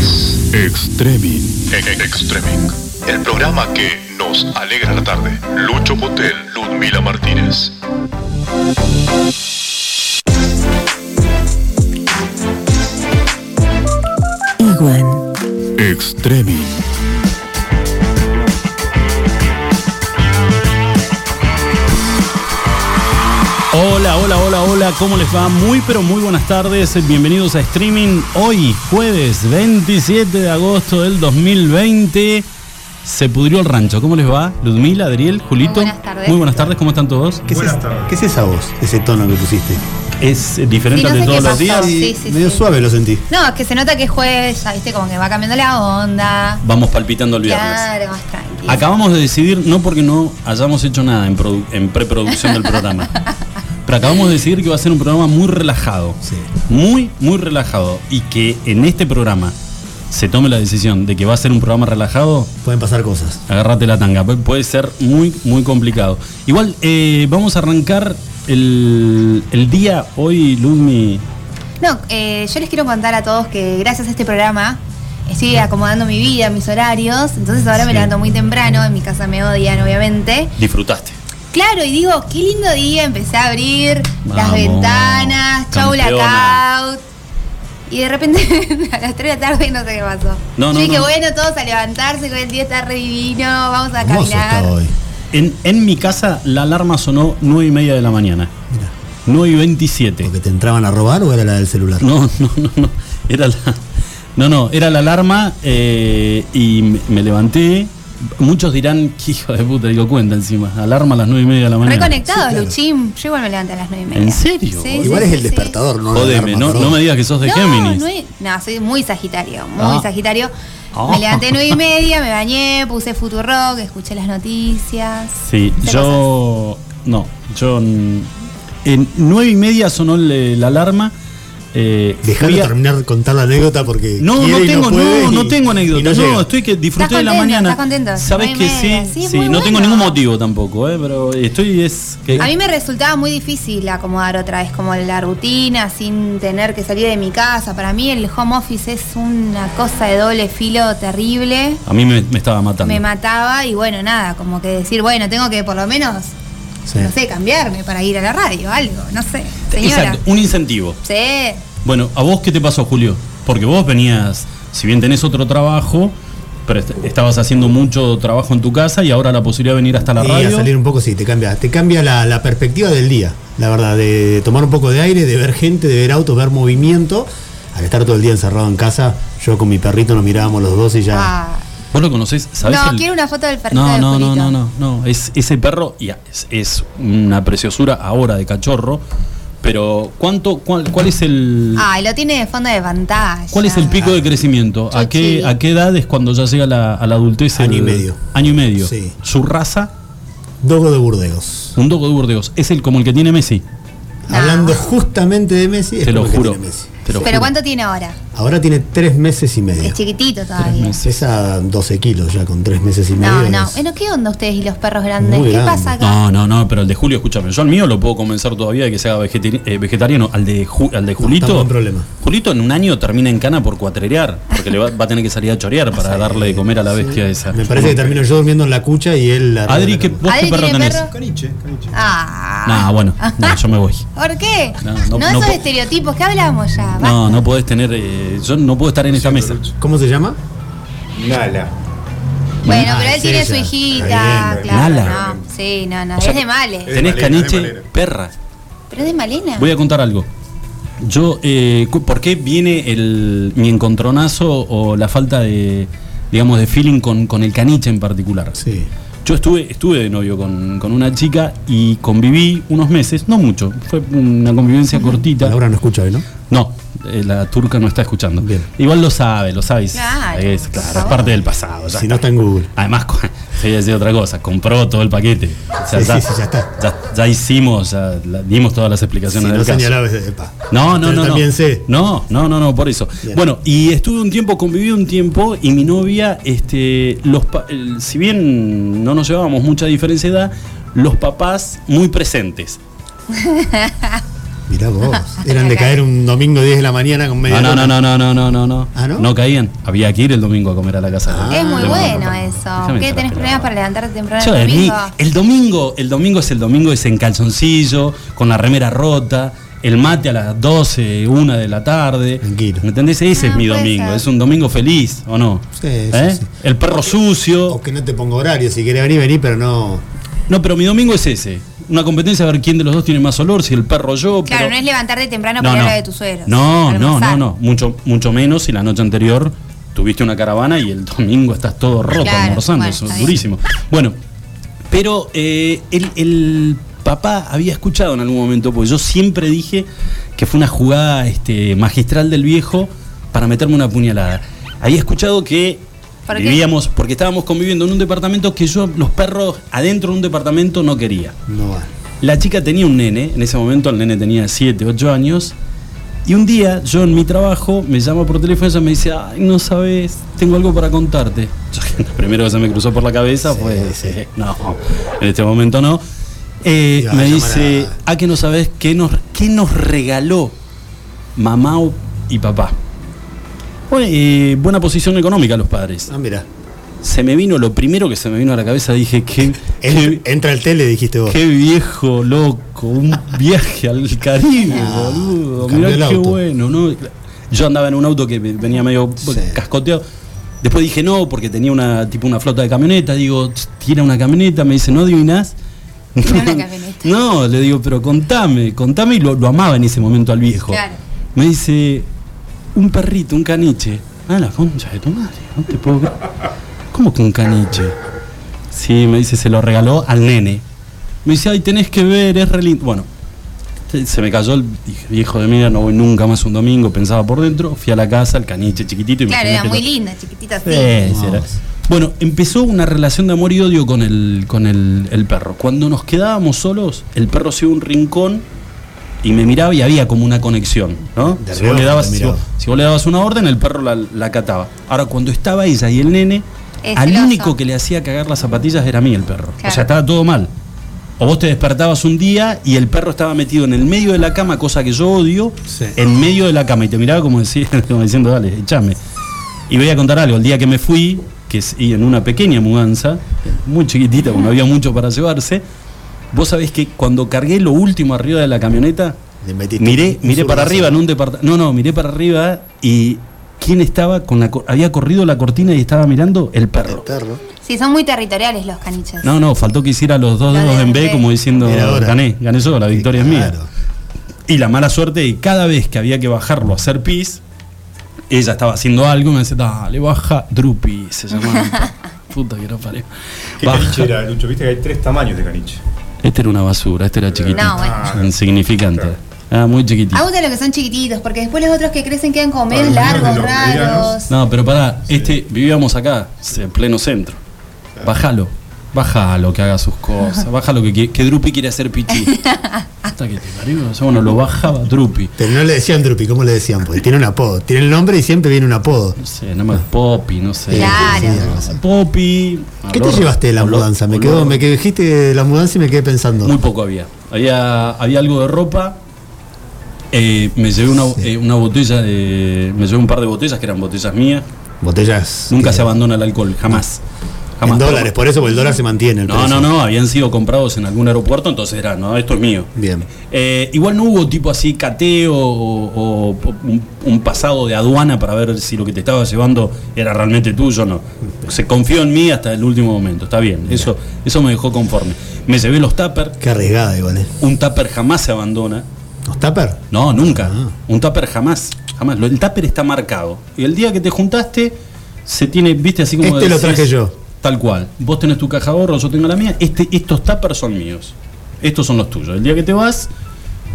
Es Extremin. E- Extreming, el programa que nos alegra la tarde. Lucho Motel, Ludmila Martínez. Iguan. Extremin. Hola, hola, hola, hola, ¿cómo les va? Muy pero muy buenas tardes, bienvenidos a streaming. Hoy, jueves 27 de agosto del 2020, se pudrió el rancho. ¿Cómo les va? Ludmila, Adriel, Julito. buenas tardes. Muy buenas tardes, ¿cómo están todos? ¿Qué es, es- qué es esa voz, ese tono que pusiste? Es diferente Sí, no al de todos los días. Sí, sí, medio sí. suave lo sentí. No, es que se nota que es jueves, ya viste, como que va cambiando la onda. Vamos palpitando el viernes. Claro, más tranquilo. Acabamos de decidir, no porque no hayamos hecho nada en, en preproducción del programa, pero acabamos de decidir que va a ser un programa muy relajado. Sí. Muy, muy relajado. Y que en este programa se tome la decisión de que va a ser un programa relajado, Pueden pasar cosas. agárrate la tanga. Pu- Puede ser muy, muy complicado. Igual, eh, vamos a arrancar el, el día hoy, Ludmi. No, eh, yo les quiero contar a todos que gracias a este programa estoy acomodando mi vida, mis horarios. Entonces ahora me levanto muy temprano, en mi casa me odian, obviamente. Disfrutaste. Claro, y digo, qué lindo día, empecé a abrir las ventanas, chau campeona. blackout. Y de repente a las 3 de la tarde no sé qué pasó. No, Yo no, dije, no. bueno, todos a levantarse, que el día está re divino, vamos a caminar. hoy. En, en mi casa la alarma sonó 9 y media de la mañana. Mira, 9 y 27. ¿porque te entraban a robar o era la del celular? No, no, no, no. Era la, no, no, era la alarma eh, y me, me levanté. Muchos dirán, "Qué hijo de puta, digo cuenta encima. Alarma a las 9 y media de la mañana. Reconectados, Sí, claro. Luchín. Yo igual me levanté a las 9 y media. ¿En serio? Sí, Igual sí, es el sí. despertador, no la Jodeme, no, no me digas que sos de No, Géminis. no, soy muy sagitario, muy Ah. sagitario. Ah. Me levanté a 9 y media, me bañé, puse Futurock, escuché las noticias. Sí, yo. No, yo. En 9 y media sonó el- la alarma. Eh, Dejalo a- terminar de contar la anécdota porque. No, no tengo, no, no, y- tengo anécdota. no estoy que disfruté ¿Estás de la mañana. Sabes que sí, sí, no tengo ningún motivo tampoco, eh, pero estoy es que A mí me resultaba muy difícil acomodar otra vez, como la rutina, sin tener que salir de mi casa. Para mí el home office es una cosa de doble filo terrible. a mí me, me estaba matando. Me mataba y bueno, nada, como que decir, bueno, tengo que por lo menos, Sí. no sé, cambiarme para ir a la radio, algo, no sé. Señora. Exacto, un incentivo. Sí. Bueno, ¿a vos qué te pasó, Julio? Porque vos venías, si bien tenés otro trabajo, pero est- estabas haciendo mucho trabajo en tu casa y ahora la posibilidad de venir hasta la Y a radio. salir un poco, sí, te cambia, te cambia la, la perspectiva del día, la verdad, de tomar un poco de aire, de ver gente, de ver autos, ver movimiento. Al estar todo el día encerrado en casa, yo con mi perrito nos mirábamos los dos y ya. Ah. ¿Vos lo conocés? ¿Sabés No, el- quiero una foto del perrito No, no, no, no, no, no. Es, ese perro y es, es una preciosura ahora de cachorro. Pero ¿cuánto, cuál, cuál es el Ay, lo tiene de fondo de pantalla. cuál es el pico de crecimiento? ¿A qué. ¿A qué edad es cuando ya llega la, a la adultez? Año y medio. Año y medio. Sí. Su raza, Dogo de Burdeos. un dogo de Burdeos. Es el como el que tiene Messi. No. Hablando justamente de Messi, es Te lo como el que juro. tiene Messi. Te lo ¿Pero juro. cuánto tiene ahora? Ahora tiene tres meses y medio. Es chiquitito todavía. Pesa 12 kilos ya con tres meses y medio. No, no. Bueno, ¿qué onda ustedes y los perros grandes? Muy ¿Qué grande. pasa acá? No, no, no, pero el de Julio, escúchame, yo al mío lo puedo convencer todavía de que sea vegeti- eh, vegetariano. Al de, Ju- al de Julito. está buen problema. Julito en un año termina en cana por cuatrerear, porque le va, va a tener que salir a chorear para darle de comer a la bestia esa. Me parece que termino yo durmiendo en la cucha y él la Adri, ¿qué, ¿vos ¿Adri qué perro tenés? perro? Caniche, caniche. Ah. No, bueno, no, yo me voy. ¿Por qué? No, No, no, esos no po- estereotipos, ¿qué hablamos ya? No, no podés tener. eh, yo no puedo estar en esta mesa. ¿Cómo se llama? Nala. Bueno, pero él es tiene su hijita, Está bien, claro. Nala. No, sí, no, no. O sea es de Male. Es Tenés Malena, es caniche, Malena. perra. Pero es de Malena. Voy a contar algo. Yo, eh, cu- ¿por qué viene el, mi encontronazo o la falta de, digamos, de feeling con, con el caniche en particular? Sí. Yo estuve, estuve de novio con, con una chica y conviví unos meses, no mucho, fue una convivencia cortita. Laura no escucha hoy, ¿no? No, eh, la turca no está escuchando. Bien. Igual lo sabe, lo sabes. Claro, es, claro, parte del pasado. ya Si no está en Google. Además, a decir otra cosa, compró todo el paquete. O sea, Sí, ya, sí, sí, ya está. Ya, ya hicimos, ya la- dimos todas las Si explicaciones no del caso. señalaba, es- epa. No, no, Pero no. También no. sé. No, no, no, no, por eso. Bien. Bueno, y estuve un tiempo, conviví un tiempo, y mi novia, este, los si bien no nos llevábamos mucha diferencia de edad, los papás muy presentes. Mirá vos. Eran de caer un domingo 10 de la mañana con media No, no, no, no, no, no, no, no. ¿Ah, no? caían. Había que ir el domingo a comer a la casa. Ah. Es muy bueno eso. Déjame ¿Qué tenés problemas para levantarte temprano Yo, el domingo? el domingo, el domingo es el domingo, es en calzoncillo, con la remera rota, el mate a las 12, 1 de la tarde. Tranquilo. ¿Me entendés? Ese Ah, es mi puede domingo. ser. Es un domingo feliz, ¿o no? Sí, sí, ¿Eh? sí. El perro sucio. O que no te ponga horario. Si querés venir, vení, pero no. No, pero mi domingo es ese. Una competencia a ver quién de los dos tiene más olor, si el perro o yo. Claro, pero- no es levantarte temprano para a la de tus suegros. No, no, no, no. Mucho, mucho menos si la noche anterior tuviste una caravana y el domingo estás todo roto Claro, almorzando. bueno, eso es durísimo. Bueno, pero eh, el, el papá había escuchado en algún momento, porque yo siempre dije que fue una jugada este, magistral del viejo para meterme una puñalada. Había escuchado que ¿Por qué? vivíamos, porque estábamos conviviendo en un departamento que yo, los perros adentro de un departamento no quería. No. La chica tenía un nene, en ese momento el nene tenía 7, 8 años, y un día yo en mi trabajo me llama por teléfono y ella me dice, ay, no sabes, tengo algo para contarte. Yo, lo primero que se me cruzó por la cabeza Sí, fue, sí. eh, no, en este momento no. Eh, me dice, a- ah, que no sabes qué nos, qué nos regaló mamá o- y papá. Bueno, eh, buena posición económica los padres. Ah, mira. Se me vino, lo primero que se me vino a la cabeza, dije, qué, Entra el tele, dijiste vos. Qué viejo, loco, un viaje al Caribe, Ah, boludo. Mirá el qué bueno, ¿no? Yo andaba en un auto que venía medio Sí. cascoteado. Después dije no, porque tenía una tipo una flota de camioneta. Digo, tira una camioneta, me dice, ¿no adivinás? No, le digo, pero contame, contame y lo, lo amaba en ese momento al viejo. Claro. Me dice, un perrito, un caniche. Ah, la concha de tu madre, no te puedo creer. ¿Cómo que un caniche? Sí, me dice, se lo regaló al nene. Me dice, ay, tenés que ver, es re lindo. Bueno, se- me cayó el dije, viejo de mierda, no voy nunca más un domingo, pensaba por dentro, fui a la casa, el caniche chiquitito y Claro, era muy linda, chiquitita así. Sí, sí, era. Vamos. Bueno, empezó una relación de amor y odio con el, con el, el perro. Cuando nos quedábamos solos, el perro se iba a un rincón y me miraba y había como una conexión, ¿no? De Si vos, le dabas, si, miraba. vos, si vos le dabas una orden, el perro la, la acataba. Ahora, cuando estaba ella y el nene, Es al celoso. único que le hacía cagar las zapatillas era a mí el perro. O sea, estaba todo mal. O vos te despertabas un día y el perro estaba metido en el medio de la cama, cosa que yo odio, Sí. en medio de la cama y te miraba como, decía, como diciendo, dale, échame. Y voy a contar algo, el día que me fui, que es y en una pequeña mudanza, muy chiquitita, porque no había mucho para llevarse, vos sabés que cuando cargué lo último arriba de la camioneta, miré, miré para arriba en un departamento, no, no, miré para arriba y ¿quién estaba con la, co- había corrido la cortina y estaba mirando? El El perro. perro. Sí, son muy territoriales los caniches. No, no, faltó que hiciera los dos dedos en B como diciendo, gané, gané yo, la victoria es mía. Y la mala suerte de que cada vez que había que bajarlo a hacer pis, ella estaba haciendo algo y me decía, dale, baja, Drupi, se llamaba. Puta que no parió. ¿Qué Baja. caniche era, Lucho? Viste que hay tres tamaños de caniche. Este era una basura, este era chiquitito. No, bueno. Insignificante. Ah, muy chiquitito. A gusta lo que son chiquititos, porque después los otros que crecen quedan como medios largos, raros. medianos. No, pero pará, este, vivíamos acá, en pleno centro. Bájalo. Bájalo que haga sus cosas. Bájalo que, que, que Drupi quiere hacer pichí. Hasta que te parió. O sea, bueno, lo bajaba Drupi. Pero no le decían Drupi, ¿cómo le decían? Porque tiene un apodo. Tiene el nombre y siempre viene un apodo. No sé, nada más Poppy, no sé. Claro. Poppy. ¿Qué te llevaste de la olor- mudanza? Me quedó, me quedé, dijiste de la mudanza y me quedé pensando. Muy poco había. Había, había algo de ropa. eh, me llevé una, eh, una botella de. Me llevé un par de botellas que eran botellas mías. Botellas. Nunca que- se abandona el alcohol, jamás. Jamás. En dólares, por eso porque el dólar se mantiene. El No, precio. no, no, habían sido comprados en algún aeropuerto, entonces era, no, esto es mío. Bien. Eh, igual no hubo tipo así cateo o, o un, un pasado de aduana para ver si lo que te estaba llevando era realmente tuyo o no. Se confió en mí hasta el último momento, está bien, eso, eso me dejó conforme. Me llevé los tupper, Qué arriesgada igual, ¿eh? un tupper jamás se abandona. ¿Los tupper? No, nunca. Ah. Un tupper jamás, jamás. El tupper está marcado. Y el día que te juntaste, se tiene, viste, así como Este lo traje yo. Tal cual. Vos tenés tu caja de ahorro, yo tengo la mía. Este, estos tuppers son míos. Estos son los tuyos. El día que te vas,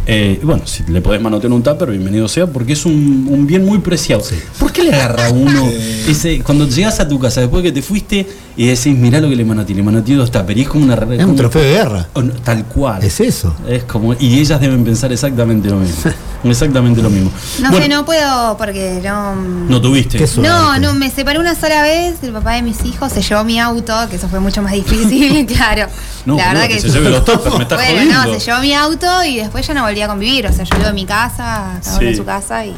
eh, bueno, si le podés manotear un tupper, bienvenido sea, porque es un, un bien muy preciado. ¿Por qué le agarra a uno ese, cuando llegas a tu casa después que te fuiste y decís, mirá lo que le manoteé, le manoteé dos tuppers? Y es como una... Es un trofeo de guerra. Tal cual. Es eso. Es como, y ellas deben pensar exactamente lo mismo. exactamente lo mismo. No Bueno, sé, no puedo porque no. No tuviste. Qué. No, no, me separé una sola vez, el papá de mis hijos se llevó mi auto, que eso fue mucho más difícil, claro. No, la verdad que que se lleve los toppers, me estás Bueno, jodiendo. no, se llevó mi auto y después ya no volví el día a convivir. O sea, yo vivo en mi casa, cada uno Sí. en su casa y.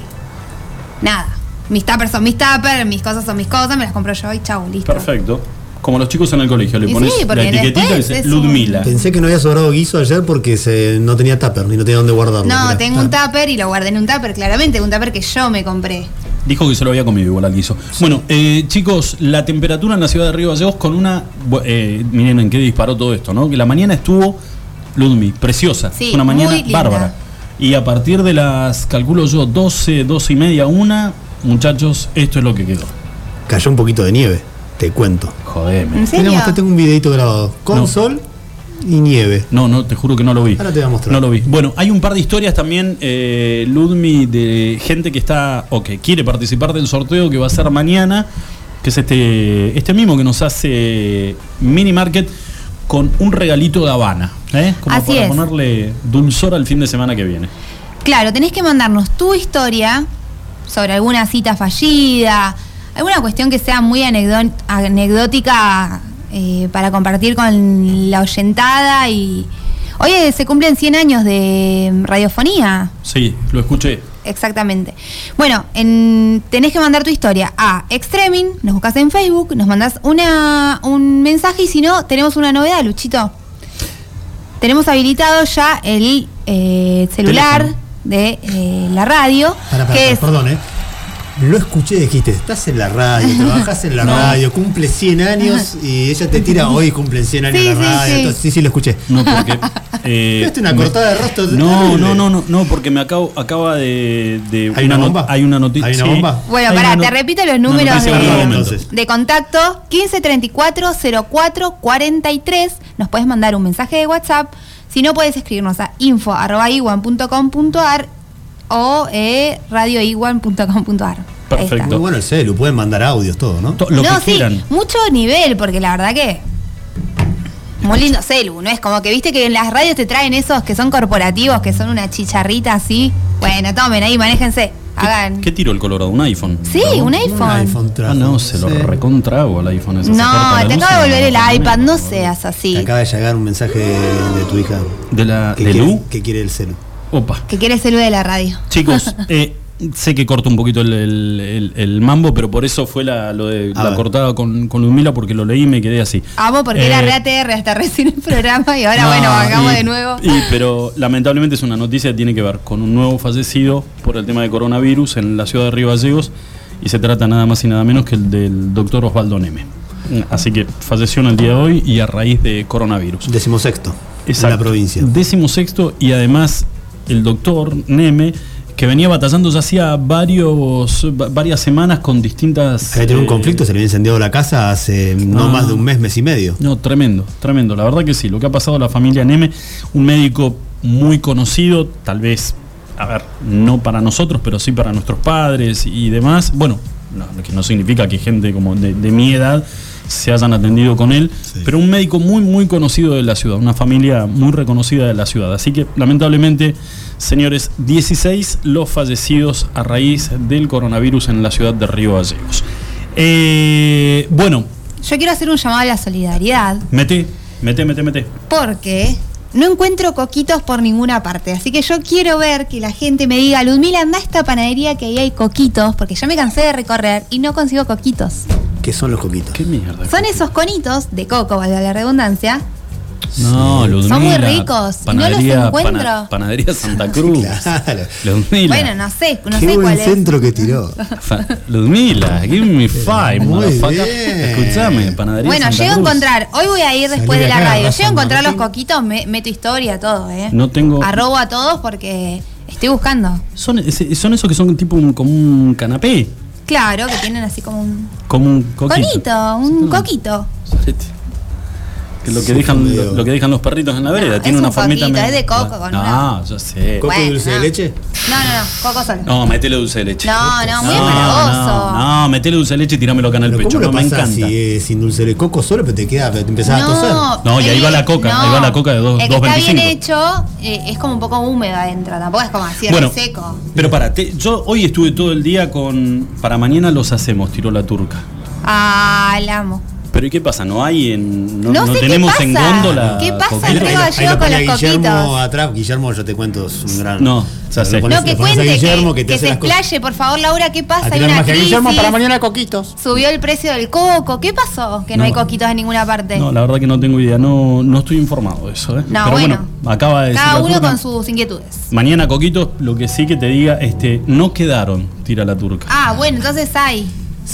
Nada. Mis tuppers son mis tuppers, mis cosas son mis cosas, me las compro yo y chau, listo. Perfecto. Como los chicos en el colegio, le Y pones sí, la etiquetita y dice Ludmila. Pensé que no había sobrado guiso ayer porque se, no tenía tupper ni no tenía dónde guardarlo. No, Mirá. tengo un tupper y lo guardé en un tupper, claramente, un tupper que yo me compré. Dijo que se lo había comido igual al guiso. Bueno, eh, chicos, la temperatura en la ciudad de Río Gallegos con una. eh, miren en qué disparó todo esto, ¿no? Que la mañana estuvo Ludmi, preciosa. Sí, una mañana muy linda. bárbara. Y a partir de las, calculo yo, 12, 12 y media, una, muchachos, esto es lo que quedó. Cayó un poquito de nieve, te cuento. Jodeme. ¿En serio? Tenemos, acá tengo un videito grabado con No. sol y nieve. No, no, te juro que no lo vi. Ahora te voy a mostrar. No lo vi. Bueno, hay un par de historias también, eh, Ludmi, de gente que está o que quiere participar del sorteo que va a ser mañana, que es este, este mismo que nos hace Mini Market con un regalito de Habana, ¿eh? Como Así para es. ponerle dulzor al fin de semana que viene. Claro, tenés que mandarnos tu historia sobre alguna cita fallida, alguna cuestión que sea muy anecdó- anecdótica eh, para compartir con la oyentada y... Oye, se cumplen 100 años de radiofonía. Sí, lo escuché. Exactamente. Bueno, en- tenés que mandar tu historia a Extremin, nos buscas en Facebook, nos mandás una, un mensaje y si no, tenemos una novedad, Luchito. Tenemos habilitado ya el eh, celular Teléfono. de eh, la radio, Para, para, que para, es perdón, ¿eh? Lo escuché, dijiste, estás en la radio, trabajás en la No. radio, cumple 100 años y ella te tira hoy cumple 100 años Sí, en la radio. sí. Entonces, sí, sí, lo escuché. No, porque. eh, una me- cortada de rostro No, no, no, no, no, porque me acabo, acaba de. de ¿Hay una bomba? Hay una noticia. ¿Hay una sí. bomba? Bueno, pará, te repito los números de, entonces. de contacto 1534 04 43. Nos puedes mandar un mensaje de WhatsApp. Si no, puedes escribirnos a info.iguan.com.ar o eh, radioiguan.com.ar. Perfecto. Muy bueno el celu, pueden mandar audios, todo, ¿no? Lo no, que sí, mucho nivel, porque la verdad que. Muy lindo celu, ¿no? Es como que viste que en las radios te traen esos que son corporativos, que son una chicharrita así. Bueno, tomen ahí, manéjense, hagan. ¿Qué tiró el Colorado? ¿Un iPhone? Sí, un iPhone. trajo. Ah, no, se lo recontrago al iPhone. ese. No, te luz acabo de volver el iPad, no seas Te así. acaba de llegar un mensaje de, de tu hija. ¿De la que de quiere, Lu? que quiere el celu. Opa. Que quiere celu de la radio. Chicos, eh, sé que corto un poquito el, el- el- el mambo, pero por eso fue la, lo de, A la ver. cortada con, con Ludmila, porque lo leí y me quedé así. Amo porque era Eh, re ATR hasta recién el programa y ahora No, bueno, bajamos y- de nuevo. y- pero lamentablemente es una noticia que tiene que ver con un nuevo fallecido por el tema de coronavirus en la ciudad de Río Gallegos y se trata nada más y nada menos que el del doctor Osvaldo Neme. Así que falleció en el día de hoy y a raíz de coronavirus. Decimosexto. En la Exacto. provincia. Décimo sexto y además el doctor Neme que venía batallando ya hacía varios, va- varias semanas con distintas... Había tenido un eh, conflicto, se le había incendiado la casa hace no Ah. más de un mes, mes y medio. No, tremendo, tremendo. La verdad que sí. Lo que ha pasado a la familia Neme, un médico muy conocido, tal vez, a ver, no para nosotros, pero sí para nuestros padres y demás. Bueno, no, que no significa que gente como de, de mi edad se hayan atendido con él, Sí. pero un médico muy, muy conocido de la ciudad, una familia muy reconocida de la ciudad. Así que, lamentablemente, señores, 16 los fallecidos a raíz del coronavirus en la ciudad de Río Gallegos. Eh, bueno, Yo quiero hacer un llamado a la solidaridad Mete, mete, mete, mete. porque no encuentro coquitos por ninguna parte. Así que yo quiero ver que la gente me diga, Ludmila, anda a esta panadería que ahí hay coquitos, porque ya me cansé de recorrer y no consigo coquitos. ¿Qué son los coquitos? ¿Qué mierda? Son esos conitos de coco, valga la redundancia. No, Ludmila. Son muy ricos, y no los encuentro. panadería Santa Cruz. Claro. Ludmila. Bueno, no sé, no Qué sé buen cuál es. centro que tiró. Ludmila, give me five, Muy motherfucker. bien. Escuchame, panadería Bueno, Santa llego a encontrar, hoy voy a ir después Salí de la acá, radio, llego a encontrar los coquitos, me, meto historia, todo, ¿eh? No tengo. Arrobo a todos porque estoy buscando. Son, son esos que son tipo un, como un canapé. Claro, que tienen así como un Como un coquito. conito, un coquito. Que lo que dejan lo, lo que dejan los perritos en la vereda. Tiene un una formita. medio- es de coco con no, una- yo sé. ¿Coco y dulce de leche? No, no, no, coco solo. No, metele dulce de leche. No, no, muy no, empalagoso. no, no, metele dulce de leche y tirámelo acá en el Pero pecho. ¿Cómo lo No, me encanta. si es sin dulce de? Coco solo, pero te queda, te empezás a toser. No, y ahí va la coca, ahí va la coca de dos- El que está 2.25. bien hecho eh, es como un poco húmedo adentro, tampoco es como así Bueno, seco. pero para, yo hoy estuve todo el día con. Para mañana los hacemos, tiró la turca. Ah, la amo. Pero ¿y qué pasa? ¿No hay en. No, No no sé qué tenemos pasa. en góndola? ¿Qué pasa, coquetos? Andrés Ahí lo- ahí Gallego lo con pone los Guillermo coquitos? atrás, Guillermo, yo te cuento, es un gran. No, ya sé. Pones- No, que cuente, Guillermo que, que te que se explaye, por favor, Laura, ¿qué pasa? Hay una crisis, Guillermo, para mañana coquitos. subió el precio del coco, ¿qué pasó? Que no, No. hay coquitos en ninguna parte. No, la verdad que no tengo idea. No, no estoy informado de eso. ¿eh? No, Pero bueno. acaba de decir Cada uno turca. con sus inquietudes. Mañana, Coquito, lo que sí que te diga, este, no quedaron, tira la turca. Ah, bueno, entonces hay.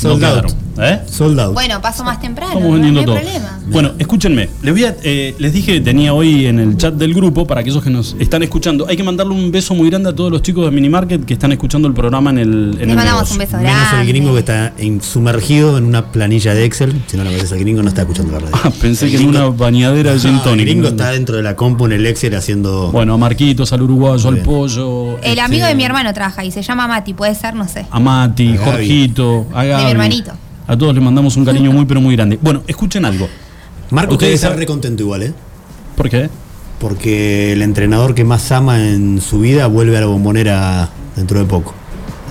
no quedaron. ¿Eh? Sold out. Bueno, paso más temprano. Estamos vendiendo no todo. hay problema. Bueno, escúchenme. Les, voy a, eh, les dije que tenía hoy en el chat del grupo, para aquellos que nos están escuchando, hay que mandarle un beso muy grande a todos los chicos de Minimarket que están escuchando el programa en el, en Les el mandamos negocio. un beso Menos grande. el gringo que está en- sumergido en una planilla de Excel. Si no lo ves al gringo, no está escuchando la radio. Ah, pensé El que en gringo- una bañadera de gin No, el gringo está dentro de la compu en el Excel haciendo. Bueno, a Marquitos, al uruguayo, al pollo. El este, amigo de mi hermano trabaja y se llama Mati, puede ser, no sé. A Mati, A. Jorgito, a Gaby. mi hermanito. A todos les mandamos un cariño muy, pero muy grande. Bueno, escuchen algo. Marco Ustedes está saben- re contento igual, ¿eh? ¿Por qué? Porque el entrenador que más ama en su vida vuelve a la bombonera dentro de poco.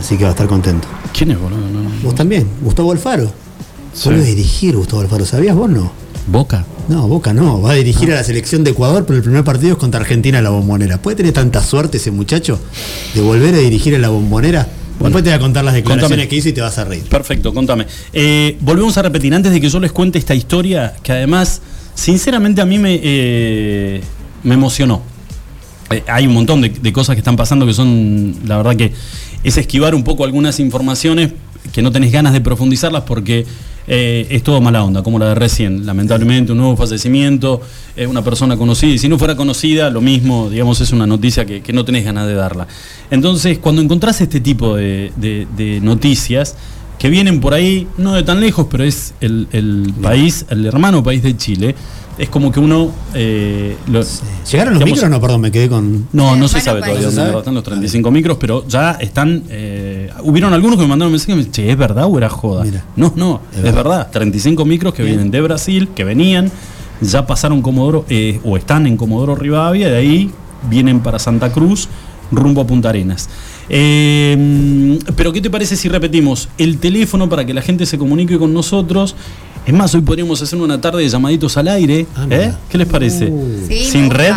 Así que va a estar contento. ¿Quién es, boludo? No, no. Vos también, Gustavo Alfaro. Sí. Vuelve a dirigir Gustavo Alfaro, ¿sabías vos no? Boca. No, Boca no, va a dirigir a la selección de Ecuador, pero el primer partido es contra Argentina en la bombonera. ¿Puede tener tanta suerte ese muchacho de volver a dirigir en la bombonera? Después te voy a contar las declaraciones contame. que hizo y te vas a reír. Perfecto, contame. Eh, volvemos a repetir, antes de que yo les cuente esta historia, que además, sinceramente a mí me, eh, me emocionó. Eh, hay un montón de, de cosas que están pasando que son, la verdad que es esquivar un poco algunas informaciones que no tenés ganas de profundizarlas porque eh, es todo mala onda, como la de recién. Lamentablemente, un nuevo fallecimiento, eh, una persona conocida, y si no fuera conocida, lo mismo, digamos, es una noticia que, que no tenés ganas de darla. Entonces, cuando encontrás este tipo de, de- de noticias, que vienen por ahí, no de tan lejos, pero es el, el país, el hermano país de Chile, es como que uno... eh, lo- ¿Llegaron los digamos, micros no? Perdón, me quedé con. no, no se sabe todavía ¿No se dónde están los 35 micros, pero ya están. eh, hubieron algunos que me mandaron mensajes y me dicen, che, ¿es verdad o era joda? Mira. No, no, Es es, verdad. verdad. 35 micros que vienen de Brasil, que venían, ya pasaron Comodoro, eh, o están en Comodoro Rivadavia, de ahí vienen para Santa Cruz, rumbo a Punta Arenas. Eh, pero, ¿qué te parece si repetimos el teléfono para que la gente se comunique con nosotros? Es más, hoy podríamos hacer una tarde de llamaditos al aire. Ah, ¿eh? ¿Qué les parece? Uh. Sí, Sin gusta. red,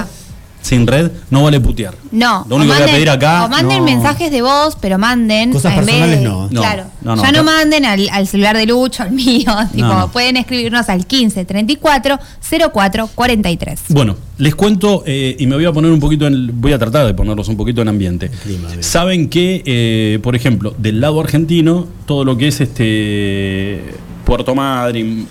sin red, no vale putear. No, Lo único que voy a pedir acá. O manden no. mensajes de voz, pero manden. Cosas en vez personales de- no. No, Claro. no, no, ya no acá- manden al, al celular de Lucho, al mío. tipo, no. pueden escribirnos al 15 34 04 43. Bueno, les cuento eh, y me voy a poner un poquito en. Voy a tratar de ponerlos un poquito en ambiente. clima. Saben que, eh, por ejemplo, del lado argentino, todo lo que es este Puerto Madryn,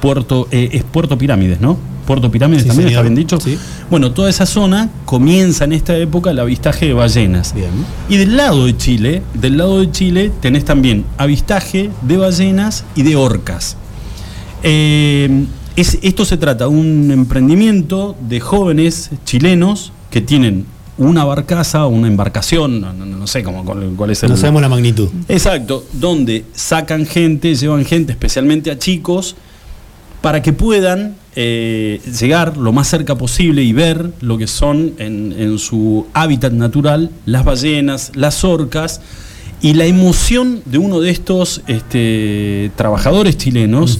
Puerto, eh, es Puerto Pirámides, ¿no? Puerto Pirámides Sí, también, señor. ¿está bien dicho? Sí. Bueno, toda esa zona comienza en esta época el avistaje de ballenas. Bien. Y del lado de Chile, del lado de Chile tenés también avistaje de ballenas y de orcas. Eh, es- esto se trata de un emprendimiento de jóvenes chilenos que tienen una barcaza, una embarcación, no, no- no sé cómo, cuál, cuál es el... No sabemos la magnitud. Exacto, donde sacan gente, llevan gente, especialmente a chicos, para que puedan eh, llegar lo más cerca posible y ver lo que son en, en su hábitat natural las ballenas, las orcas y la emoción de uno de estos este, trabajadores chilenos.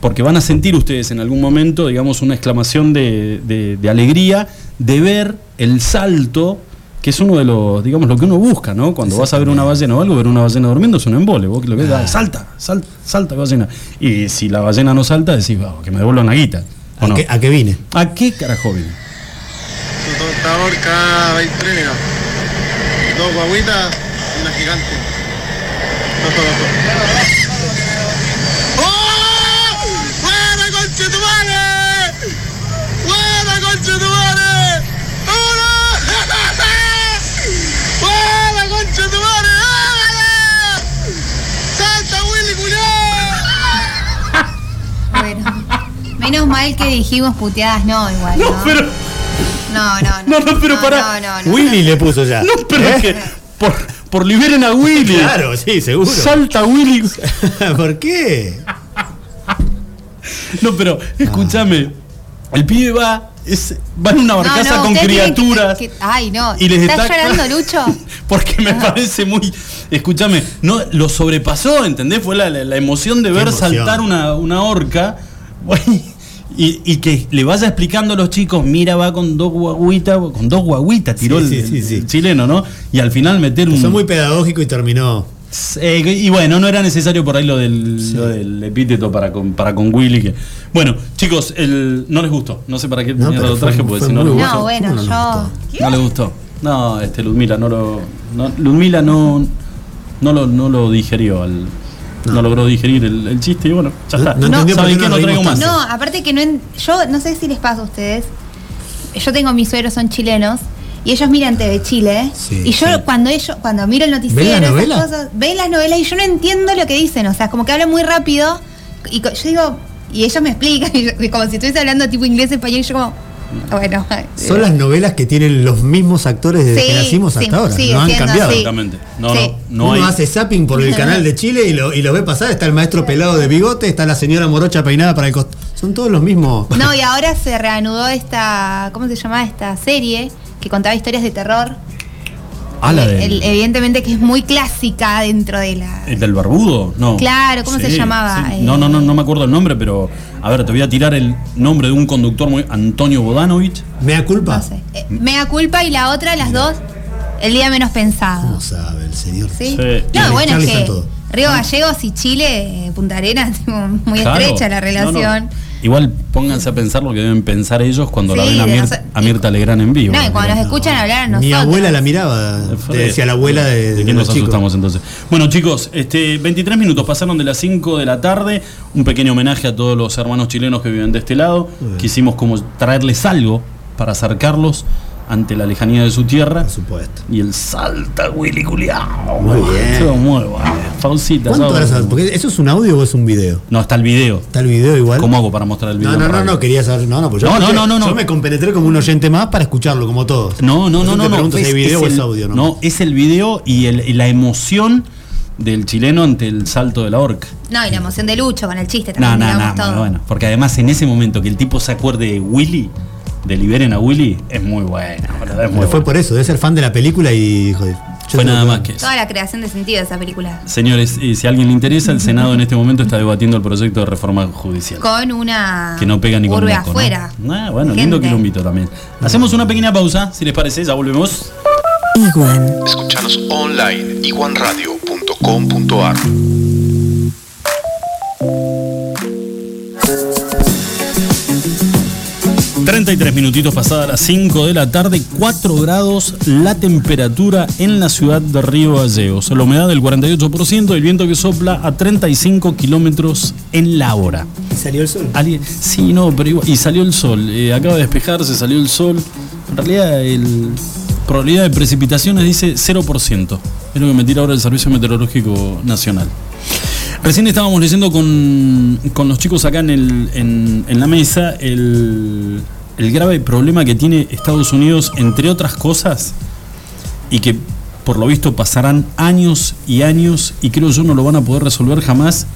Porque van a sentir ustedes en algún momento, digamos, una exclamación de, de- de alegría de ver el salto, que es uno de los, digamos, lo que uno busca, ¿no? Cuando vas a ver una ballena o algo, ver una ballena durmiendo es un embole. Vos que lo ves, Ah. ah, salta, salta, salta ballena. Y si la ballena no salta, decís, "Wow, que me devuelvan la guita. ¿O ¿A, no? qué, a qué vine? ¿A qué carajo viene? Su torta orca, 20 premios. Dos guaguitas y una gigante. Dos, dos, dos. Menos mal que dijimos puteadas, no, igual. No, No, pero, no, no. no, no, pero pará. No, no, no. Willy le puso ya. no, pero ¿Eh? es que por, por liberen a Willy. Claro, sí, seguro. Salta Willy. ¿Por qué? No, pero escúchame. El pibe va, es, van a una barcaza No, no, con que- criaturas. que- ay, no. y les ¿Estás está llorando, Lucho? Porque me parece muy. Escúchame, no, lo sobrepasó, ¿entendés? Fue la, la- la emoción de ver emoción. saltar una, una orca. Y, y que le vaya explicando a los chicos, mira, va con dos guaguitas, con dos guaguitas, tiró Sí, el, sí, sí, el chileno, ¿no? Y al final meter un. Fue muy pedagógico y terminó. Eh, y bueno, no era necesario por ahí lo del, lo del epíteto para con, para con Willy. Que... Bueno, chicos, el, no les gustó. No sé para qué No, lo traje, porque si no les gustó. No, bueno, ¿Cómo no yo. gustó? No le gustó. No, este Ludmila no lo. No, Ludmila no, no, lo, no lo digerió al. No. logró digerir el, el chiste y bueno, ya No- está. no entendió por ¿Saben qué No traigo más. No, aparte que no. en- yo no sé si les pasa a ustedes. Yo tengo mis suegros, son chilenos. Y ellos miran TV Chile. Sí, y yo sí. cuando ellos, cuando miro el noticiero, ¿Ven la esas cosas, ven las novelas y yo no entiendo lo que dicen. O sea, como que hablan muy rápido. Y yo digo, y ellos me explican, y yo- y como si estuviese hablando tipo inglés, español, y yo como, bueno. Son las novelas que tienen los mismos actores desde Sí, que nacimos sí, hasta ahora. no han siendo cambiado. Exactamente. No, Sí. no, no Uno hay. hace zapping por el canal de Chile y lo, y lo ve pasar. Está el maestro pelado de bigote, está la señora morocha peinada para el costado. Son todos los mismos. No, y ahora se reanudó esta, ¿cómo se llamaba esta serie? Que contaba historias de terror. Ah, la El- evidentemente que es muy clásica dentro de la... ¿El del barbudo? No. Claro, ¿cómo se llamaba? sí. Eh, No, no, no, no me acuerdo el nombre, pero a ver, te voy a tirar el nombre de un conductor muy Antonio Bodanovich. ¿Mea culpa? No sé. Eh, Mea culpa y la otra, las dos, el día menos pensado. ¿Cómo sabe el señor? ¿Sí? No, bueno, es que. Río Gallegos y Chile, eh, Punta Arenas, muy Claro. estrecha la No, relación. no. Igual pónganse a pensar lo que deben pensar ellos cuando la ven a, Mir- a Mirta Legrand en vivo. No, y cuando nos escuchan hablar a nosotros. Mi abuela la miraba, te decía la abuela de, ¿De de quién los nos chicos. asustamos entonces? Bueno, chicos, este 23 minutos pasaron de las 5 de la tarde. Un pequeño homenaje a todos los hermanos chilenos que viven de este lado. Quisimos como traerles algo para acercarlos ante la lejanía de su tierra. Por supuesto. Y el salta Willy Culiao. Muy bien. Todo muy bueno. Fausita. ¿Cuánto ¿sabes? horas? Porque eso es un audio o es un video. No, está el video. ¿Está el video igual? ¿Cómo hago para mostrar el video? No, no, no, no, quería saber. No, no, pues yo, No, no, no, no, no. yo me compenetré como un oyente más para escucharlo, como todos. No, no, no, eso no. Te no, pregunto si es- video o es audio, ¿no? No, es el video y, el- y la emoción del chileno ante el salto de la orca. No, y la emoción de Lucho con el chiste No, también, no, no, bueno, bueno. Porque además en ese momento que el tipo se acuerde de Willy, de Liberen a Willy, es muy bueno. boludo, es muy fue por eso, debe ser fan de la película y dijo. yo Fue nada más que eso. Toda la creación de sentido de esa película. Señores, y si a alguien le interesa, el Senado en este momento está debatiendo el proyecto de reforma judicial. Con una Que no pega ni con urbe moco, ¿no? afuera. Ah, bueno, lindo Gente. quilombito también. Hacemos una pequeña pausa, si les parece, ya volvemos. Iguan. Escuchanos online iguanradio.com.ar 33 minutitos pasadas las 5 de la tarde, 4 grados la temperatura en la ciudad de Río Gallegos. La humedad del 48%, el viento que sopla a 35 kilómetros en la hora. Salió el sol. Alguien- sí, no, pero igual. Y salió el sol. eh, acaba de despejarse, salió el sol. En realidad, el probabilidad de precipitaciones dice 0%. Es lo que me tira ahora el Servicio Meteorológico Nacional. Recién estábamos leyendo con, con los chicos acá en, el, en, en la mesa el, el grave problema que tiene Estados Unidos, entre otras cosas, y que por lo visto pasarán años y años, y creo yo no lo van a poder resolver jamás,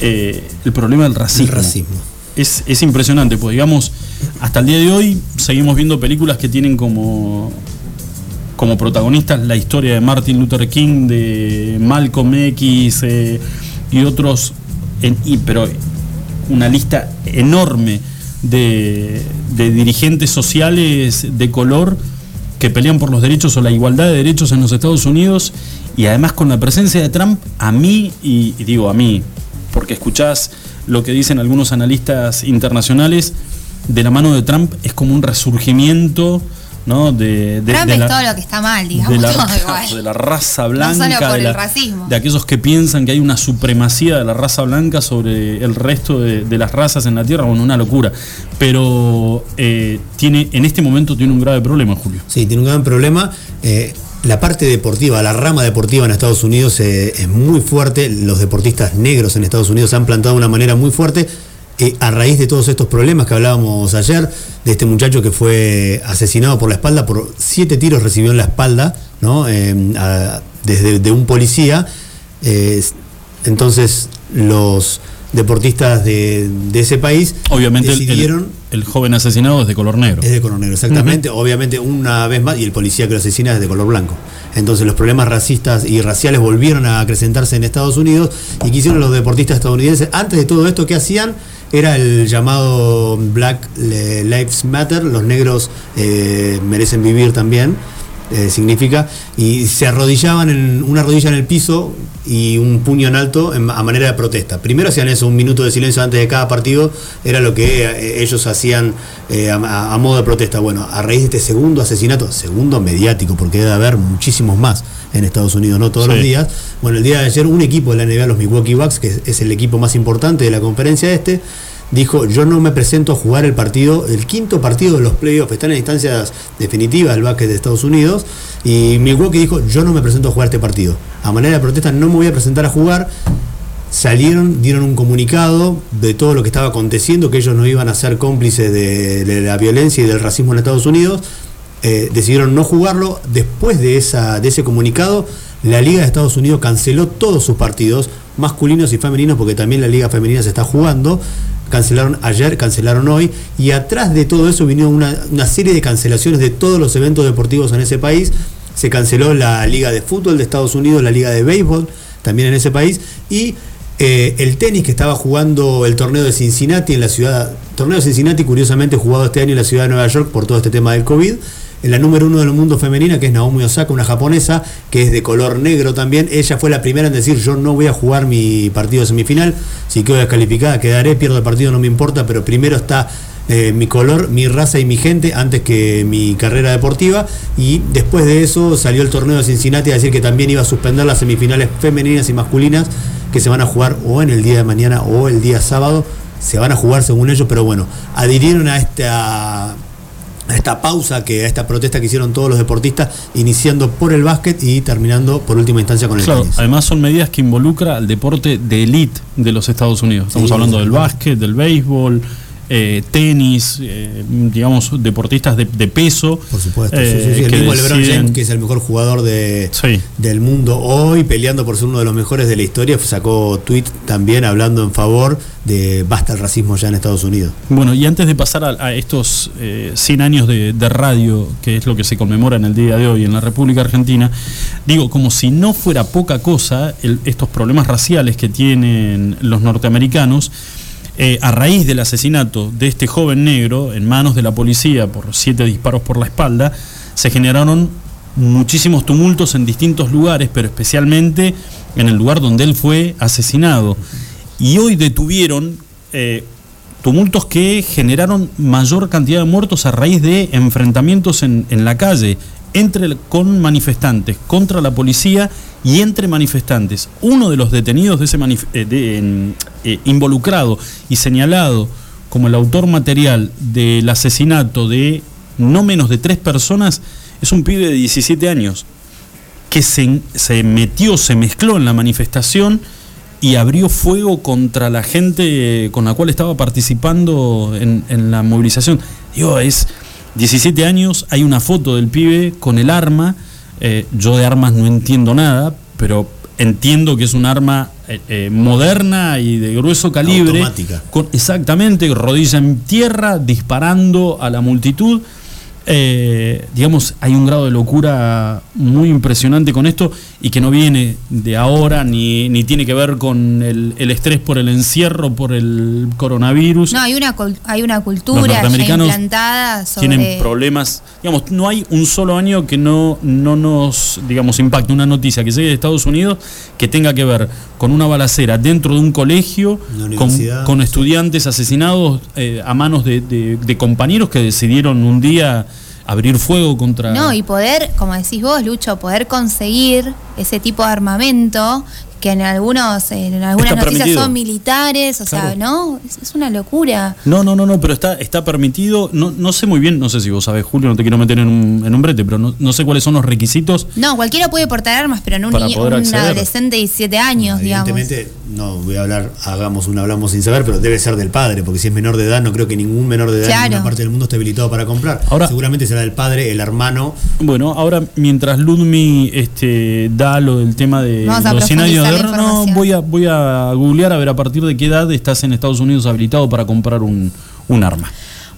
eh, el problema del racismo. El racismo. Es, es impresionante, pues digamos, hasta el día de hoy seguimos viendo películas que tienen como, como protagonistas la historia de Martin Luther King, de Malcolm X eh, y otros, en- y- pero una lista enorme de, dirigentes sociales de color que pelean por los derechos o la igualdad de derechos en los Estados Unidos y además con la presencia de Trump, a mí, y, y digo a mí, porque escuchás lo que dicen algunos analistas internacionales, de la mano de Trump es como un resurgimiento ¿no? de, de- Trump de es la- todo lo que está mal, digamos, de la, todo raza, igual. de la raza No blanca, solo por de, la- el racismo. de aquellos que piensan que hay una supremacía de la raza blanca sobre el resto de, de las razas en la Tierra, bueno, una locura. Pero eh, tiene, en este momento tiene un grave problema, Julio. Sí, tiene un gran problema. Eh, la parte deportiva, la rama deportiva en Estados Unidos eh, es muy fuerte. Los deportistas negros en Estados Unidos se han plantado de una manera muy fuerte. Eh, a raíz de todos estos problemas que hablábamos ayer, de este muchacho que fue asesinado por la espalda, por siete tiros recibió en la espalda, ¿no? Eh, a- desde de un policía. Eh, entonces los, deportistas de, de ese país Obviamente el- el, decidieron el joven asesinado es de color negro. es de color negro, exactamente. Obviamente, una vez más, y el policía que lo asesina es de color blanco. Entonces, los problemas racistas y raciales volvieron a acrecentarse en Estados Unidos y quisieron los deportistas estadounidenses. Antes de todo esto, ¿qué hacían? Era el llamado Black Lives Matter, los negros eh, merecen vivir también. Eh, significa, y se arrodillaban en una rodilla en el piso y un puño en alto en- a manera de protesta. Primero hacían eso, un minuto de silencio antes de cada partido, era lo que eh, ellos hacían eh, a, modo de protesta. Bueno, a raíz de este segundo asesinato, segundo mediático, porque debe haber muchísimos más en Estados Unidos, no todos Sí. los días. Bueno, el día de ayer un equipo de la NBA, los Milwaukee Bucks, que es, es el equipo más importante de la conferencia este, dijo, yo no me presento a jugar el partido, el quinto partido de los playoffs, están en instancias definitivas del básquet de Estados Unidos, y Milwaukee dijo, yo no me presento a jugar este partido. A manera de protesta no me voy a presentar a jugar. Salieron, dieron un comunicado de todo lo que estaba aconteciendo, que ellos no iban a ser cómplices de, de la violencia y del racismo en Estados Unidos. Eh, decidieron no jugarlo. Después de, esa, de ese comunicado, la Liga de Estados Unidos canceló todos sus partidos, masculinos y femeninos, porque también la Liga Femenina se está jugando. Cancelaron ayer, cancelaron hoy, y atrás de todo eso una, una serie de cancelaciones de todos los eventos deportivos en ese país. Se canceló la Liga de Fútbol de Estados Unidos, la Liga de Béisbol también en ese país, y eh, el tenis que estaba jugando el torneo de Cincinnati en la ciudad, torneo de Cincinnati curiosamente jugado este año en la ciudad de Nueva York por todo este tema del COVID. En la número uno del mundo femenina, que es Naomi Osaka, una japonesa, que es de color negro también. Ella fue la primera en decir, yo no voy a jugar mi partido de semifinal, si quedo descalificada, quedaré, pierdo el partido, no me importa, pero primero está eh, mi color, mi raza y mi gente antes que mi carrera deportiva. Y después de eso salió el torneo de Cincinnati a decir que también iba a suspender las semifinales femeninas y masculinas que se van a jugar o en el día de mañana o el día sábado. Se van a jugar según ellos, pero bueno, adhirieron a esta a esta pausa, que a esta protesta que hicieron todos los deportistas, iniciando por el básquet y terminando por última instancia con el Claro, tenis. además son medidas que involucra al deporte de élite de los Estados Unidos. Estamos Sí, hablando del básquet, del béisbol, eh, tenis, eh, digamos, deportistas de, de peso. Por supuesto, sí, eh, sí, sí. El que mismo LeBron deciden- James, que es el mejor jugador de, del mundo hoy, peleando por ser uno de los mejores de la historia, sacó tweet también hablando en favor de basta el racismo ya en Estados Unidos. Bueno, y antes de pasar a, a estos eh, 100 años de, de radio, que es lo que se conmemora en el día de hoy en la República Argentina, digo, como si no fuera poca cosa el- estos problemas raciales que tienen los norteamericanos, eh, a raíz del asesinato de este joven negro en manos de la policía por siete disparos por la espalda, se generaron muchísimos tumultos en distintos lugares, pero especialmente en el lugar donde él fue asesinado. Y hoy detuvieron eh, tumultos que generaron mayor cantidad de muertos a raíz de enfrentamientos en, en la calle entre con manifestantes contra la policía y entre manifestantes. Uno de los detenidos de ese eh, eh, involucrado y señalado como el autor material del asesinato de no menos de tres personas es un pibe de 17 años que se, se metió, se mezcló en la manifestación y abrió fuego contra la gente con la cual estaba participando en, en la movilización. Digo, es 17 años, hay una foto del pibe con el arma. eh, yo de armas no entiendo nada, pero entiendo que es un arma eh, eh, moderna y de grueso calibre. Automática. Con, exactamente, rodilla en tierra, disparando a la multitud. Eh, digamos, hay un grado de locura muy impresionante con esto y que no viene de ahora ni, ni tiene que ver con el, el estrés por el encierro, por el coronavirus. No, hay una, hay una Los cultura ya norteamericanos implantada sobre... Tienen problemas, digamos, no hay un solo año que no, no nos, digamos, impacte una noticia que llegue de Estados Unidos que tenga que ver con una balacera dentro de un colegio, con, estudiantes asesinados eh, a manos de, de- de compañeros que decidieron un día abrir fuego contra... No, y poder, como decís vos, Lucho, poder conseguir ese tipo de armamento que en algunos en algunas Está noticias permitido. son militares, o sea. ¿no? Es, es una locura. No, no, no, no, pero está, está permitido. No, no sé muy bien, no sé si vos sabés, Julio, no te quiero meter en un, en un brete, pero no, no sé cuáles son los requisitos. No, cualquiera puede portar armas, pero en un, un adolescente de 17 años, digamos. Evidentemente, no voy a hablar, hagamos un hablamos sin saber, pero debe ser del padre, porque si es menor de edad, no creo que ningún menor de edad en ninguna parte del mundo esté habilitado para comprar. Ahora- Seguramente será del padre, el hermano. Bueno, ahora mientras Ludmi este, da lo del tema de los 100 años ver, no, voy a, voy a googlear a ver a partir de qué edad estás en Estados Unidos habilitado para comprar un, un arma.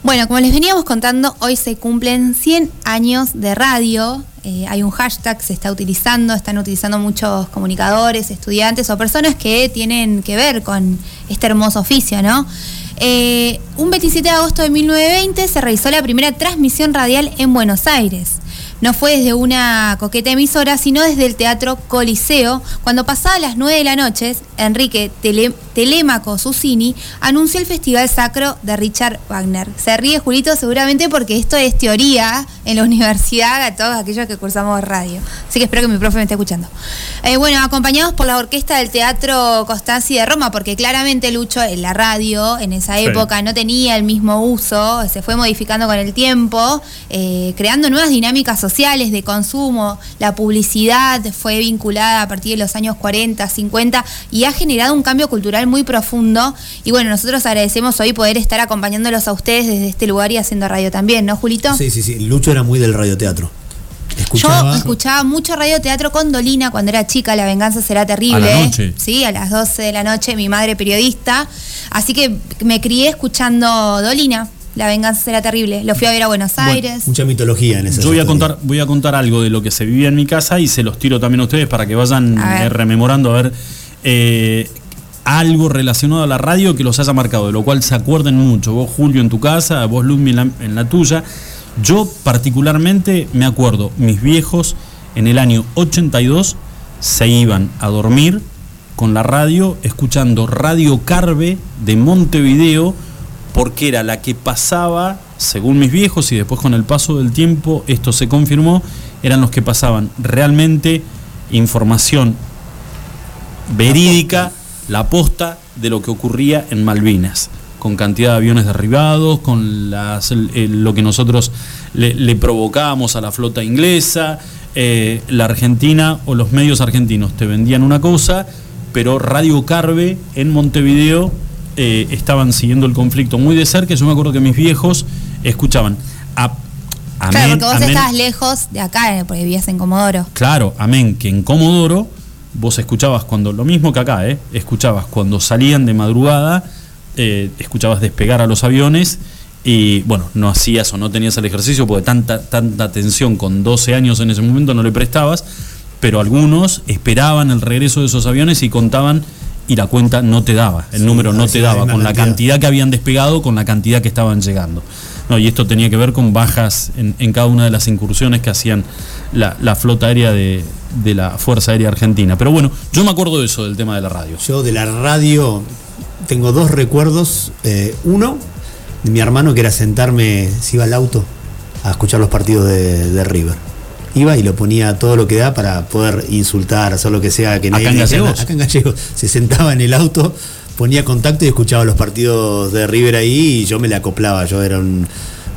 Bueno, como les veníamos contando, hoy se cumplen 100 años de radio. Eh, hay un hashtag que se está utilizando, están utilizando muchos comunicadores, estudiantes o personas que tienen que ver con este hermoso oficio, ¿no? Eh, un 27 de agosto de 1920 se realizó la primera transmisión radial en Buenos Aires. No fue desde una coqueta emisora, sino desde el Teatro Coliseo, cuando pasadas las 9 de la noche, Enrique Tele- Telémaco Susini anunció el Festival Sacro de Richard Wagner. Se ríe Julito seguramente porque esto es teoría en la universidad a todos aquellos que cursamos radio. Así que espero que mi profe me esté escuchando. Eh, bueno, acompañados por la orquesta del Teatro Costanzi de Roma, porque claramente Lucho en la radio en esa Sí. época no tenía el mismo uso, se fue modificando con el tiempo, eh, creando nuevas dinámicas sociales de consumo. La publicidad fue vinculada a partir de los años 40, 50 y ha generado un cambio cultural muy profundo. Y bueno, nosotros agradecemos hoy poder estar acompañándolos a ustedes desde este lugar y haciendo radio también, ¿no, Julito? Sí, sí, sí. Lucho era muy del radioteatro. Escuchaba. Yo escuchaba mucho radioteatro con Dolina cuando era chica, La venganza será terrible. A la noche. Sí, a las 12 de la noche, mi madre periodista. Así que me crié escuchando Dolina, La venganza será terrible. Lo fui a ver a Buenos Aires. Mucha mitología en esa Yo voy a contar, voy a contar algo de lo que se vivía en mi casa y se los tiro también a ustedes para que vayan A eh, rememorando a ver eh, algo relacionado a la radio que los haya marcado, de lo cual se acuerden mucho. Vos, Julio, en tu casa, vos, Lumi, en la, en la tuya. Yo particularmente me acuerdo, mis viejos en el año 82 se iban a dormir con la radio escuchando Radio Carve de Montevideo porque era la que pasaba, según mis viejos y después con el paso del tiempo esto se confirmó, eran los que pasaban realmente información verídica, la posta de lo que ocurría en Malvinas, con cantidad de aviones derribados, con lo que nosotros le, le provocábamos a la flota inglesa, eh, la Argentina o los medios argentinos te vendían una cosa, pero Radio Carve en Montevideo eh, estaban siguiendo el conflicto muy de cerca. Yo me acuerdo que mis viejos escuchaban a, claro, porque vos amén. estabas lejos de acá, eh, porque vivías en Comodoro. Claro, amén, que en Comodoro vos escuchabas cuando, lo mismo que acá, ¿eh? escuchabas cuando salían de madrugada, eh, escuchabas despegar a los aviones y bueno, no hacías o no tenías el ejercicio porque tanta, tanta atención con 12 años en ese momento no le prestabas, pero algunos esperaban el regreso de esos aviones y contaban y la cuenta no te daba, el Sí, número no te daba, con la cantidad. cantidad que habían despegado, con la cantidad que estaban llegando. No, y esto tenía que ver con bajas en, en cada una de las incursiones que hacían la, la flota aérea de, de la Fuerza Aérea Argentina. Pero bueno, yo me acuerdo de eso, del tema de la radio. Yo de la radio tengo dos recuerdos. Eh, uno, de mi hermano que era sentarme, se iba al auto a escuchar los partidos de, de River. Iba y lo ponía todo lo que da para poder insultar, hacer lo que sea. Que ¿Acá nadie en le dijera Gallegos? Acá en Gallegos. Se sentaba en el auto, ponía contacto y escuchaba los partidos de River ahí y yo me le acoplaba. Yo era un-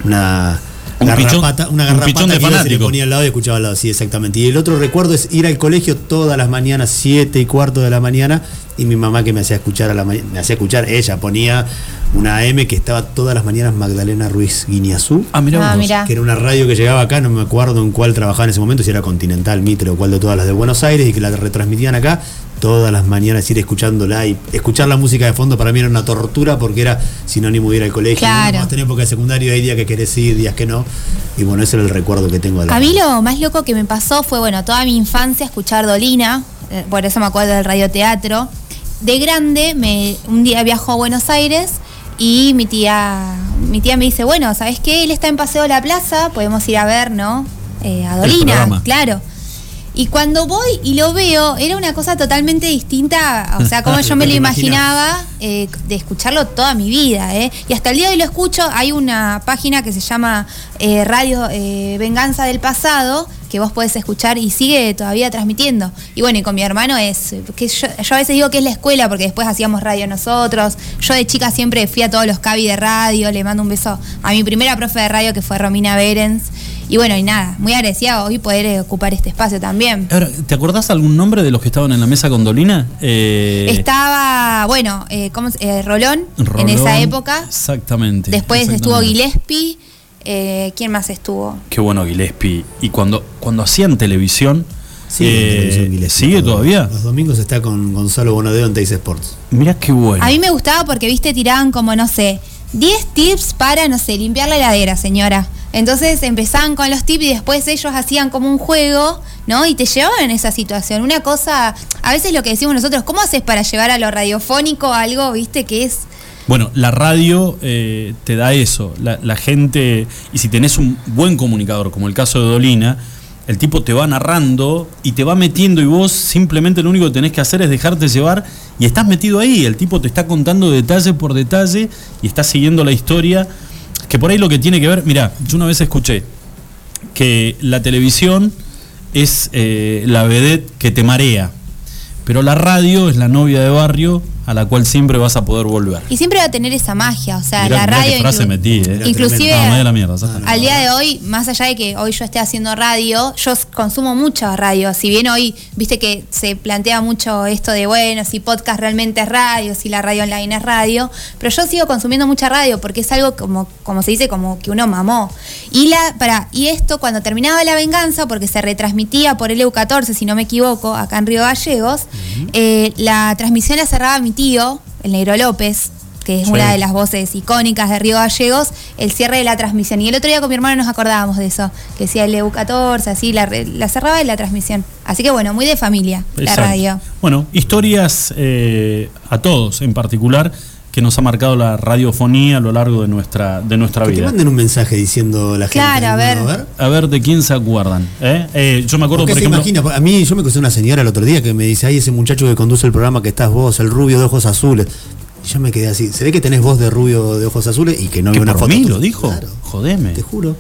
una... Un garrapata, pichón- una un garrapata pichón de que se le ponía al lado y escuchaba al lado, sí, exactamente. Y el otro recuerdo es ir al colegio todas las mañanas, 7 y cuarto de la mañana, y mi mamá que me hacía escuchar a la me hacía escuchar, ella ponía una AM que estaba todas las mañanas Magdalena Ruiz Guiñazú. Ah, mirá Ah, mirá. Que era una radio que llegaba acá, no me acuerdo en cuál trabajaba en ese momento, si era Continental, Mitre o cuál de todas las de Buenos Aires, y que la retransmitían acá todas las mañanas, ir escuchándola y escuchar la música de fondo para mí era una tortura porque era sinónimo de ir al colegio. Claro. Más en época de secundario hay días que querés ir, días que no. Y bueno, ese era el recuerdo que tengo de la A mí lo más loco que me pasó fue, bueno, toda mi infancia escuchar Dolina, eh, por eso me acuerdo del radioteatro. De grande, me, un día viajo a Buenos Aires y mi tía, mi tía me dice, bueno, ¿sabes qué? Él está en Paseo de la Plaza, podemos ir a ver, ¿no? Eh, a Dolina, claro. Y cuando voy y lo veo, era una cosa totalmente distinta, o sea, como yo me Lo imaginaba. eh, de escucharlo toda mi vida. ¿eh? Y hasta el día de hoy lo escucho, hay una página que se llama eh, Radio eh, Venganza del Pasado, que vos podés escuchar y sigue todavía transmitiendo. Y bueno, y con mi hermano es, que yo, yo a veces digo que es la escuela, porque después hacíamos radio nosotros. Yo de chica siempre fui a todos los cabi de radio, le mando un beso a mi primera profe de radio, que fue Romina Berens. Y bueno, y nada, muy agradecida hoy poder eh, ocupar este espacio también. Ahora, ¿te acordás algún nombre de los que estaban en la mesa con Dolina? Eh, Estaba, bueno, eh, ¿cómo se- eh, Rolón, en esa época. Exactamente. Después estuvo exactamente. Gillespie. eh, ¿Quién más estuvo? Qué bueno Gillespie. Y cuando, cuando hacían televisión, Sí, Eh, ¿Sigue todavía? Los domingos está con Gonzalo Bonadeo en Teis Sports. Mirá qué bueno. A mí me gustaba porque, viste, tiraban como, no sé, 10 tips para, no sé, limpiar la heladera, señora. Entonces empezaban con los tips y después ellos hacían como un juego, ¿no? Y te llevaban en esa situación. Una cosa, a veces lo que decimos nosotros, ¿cómo haces para llevar a lo radiofónico algo, viste, que es... Bueno, la radio eh, te da eso. La, la gente, y si tenés un buen comunicador, como el caso de Dolina, el tipo te va narrando y te va metiendo y vos simplemente lo único que tenés que hacer es dejarte llevar y estás metido ahí. El tipo te está contando detalle por detalle y estás siguiendo la historia. Que por ahí lo que tiene que ver, mira, yo una vez escuché que la televisión es eh, la vedette que te marea, pero la radio es la novia de barrio a la cual siempre vas a poder volver. Y siempre va a tener esa magia, o sea, Mirá- la radio... qué frase inclu- metí, eh. Inclusive... No, me da la mierda, ya está. Al día de hoy, más allá de que hoy yo esté haciendo radio, yo consumo mucho radio. Si bien hoy, viste que se plantea mucho esto de, bueno, si podcast realmente es radio, si la radio online es radio, pero yo sigo consumiendo mucha radio porque es algo como, como se dice, como que uno mamó. Y, la, para, y esto cuando terminaba La Venganza, porque se retransmitía por el EU14, si no me equivoco, acá en Río Gallegos, eh, la transmisión la cerraba mi tío, el Negro López, que es Sí. una de las voces icónicas de Río Gallegos, el cierre de la transmisión. Y el otro día con mi hermano nos acordábamos de eso, que decía el EU14, así, la, la cerraba de la transmisión. Así que bueno, muy de familia, la radio. Bueno, historias eh, a todos en particular que nos ha marcado la radiofonía a lo largo de nuestra, de nuestra Que te vida. manden un mensaje diciendo la gente. Claro, a ver. ¿no? A ver de quién se acuerdan. ¿eh? Eh, yo me acuerdo, ¿Por por qué se ejemplo. imagina? A mí, yo me crucé una señora el otro día que me dice, ay, ese muchacho que conduce el programa que estás vos, el rubio de ojos azules. Y yo me quedé así, se ve que tenés voz de rubio de ojos azules y que no que veo una por foto. mí lo dijo. Claro, Jodeme. te juro.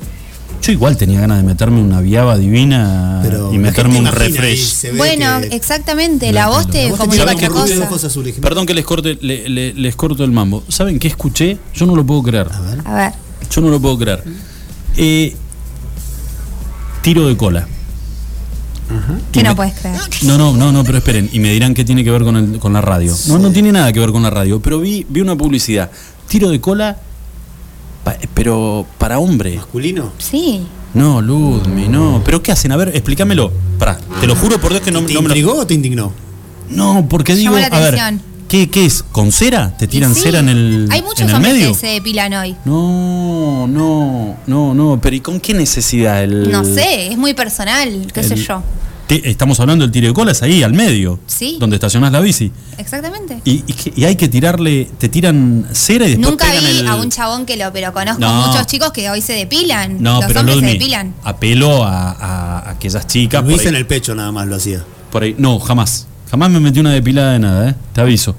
Yo igual tenía ganas de meterme una viaba divina Pero y meterme un refresh. Bueno, que- exactamente, la La- voz te comunica otra cosa. ojos azules. Perdón que les corte, le- le- les corto el mambo. ¿Saben qué escuché? Yo no lo puedo creer. A ver. A ver, Yo no lo puedo creer. Eh, tiro de cola. ¿qué Y no puedes creer? No, no, no, no, pero esperen. Y me dirán qué tiene que ver con, el- con la radio. No, no tiene nada que ver con la radio. Pero vi, vi una publicidad. Tiro de cola, pa- pero para hombre. ¿Masculino? Sí. No, Ludmi, no. ¿Pero qué hacen? A ver, explícamelo. Pará, te lo juro por Dios que no, ¿Te no me lo... intrigó o te indignó? No, porque digo, Llamó la a ver, atención. ¿qué, ¿qué es? ¿Con cera? ¿te tiran sí, cera en el, Hay muchos en el hombres medio? que se depilan hoy. No, no, no, no. Pero ¿y con qué necesidad? El, No sé, es muy personal, qué sé el- yo. Te- estamos hablando del tiro de cola, es ahí, al medio. Sí. Donde estacionás la bici. Exactamente. Y, y que- y hay que tirarle, te tiran cera y después Nunca pegan vi el... a un chabón que lo, pero conozco No. muchos chicos que hoy se depilan. No, Los pero hombres se depilan. apelo a, a- a aquellas chicas Luis ahí, en el pecho nada más lo hacía. por ahí. No, jamás. Jamás me metí una depilada de nada, ¿eh? Te aviso.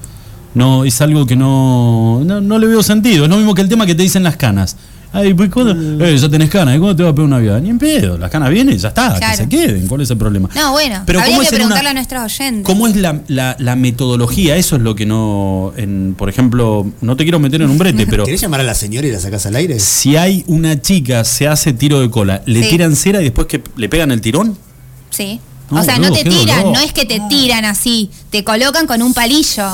No, es algo que no, no, no le veo sentido. Es lo mismo que el tema que te dicen las canas. Ay, pues ¿cuándo? Mm. Eh, ya tenés canas, ¿y cuándo te va a pegar una vida? Ni en pedo, las canas vienen y ya está, Claro. que se queden. ¿Cuál es el problema? No, bueno, Pero habría ¿cómo que es una- preguntarle a nuestros oyentes. ¿Cómo es la, la- la metodología? Eso es lo que no. En, por ejemplo, no te quiero meter en un brete, pero ¿Querés llamar a la señora y la sacás al aire? si hay una chica, se hace tiro de cola, ¿le Sí. tiran cera y después que le pegan el tirón? Sí. No, o sea, boludo, no te tiran, dolor. no es que te tiran así, te colocan con un palillo.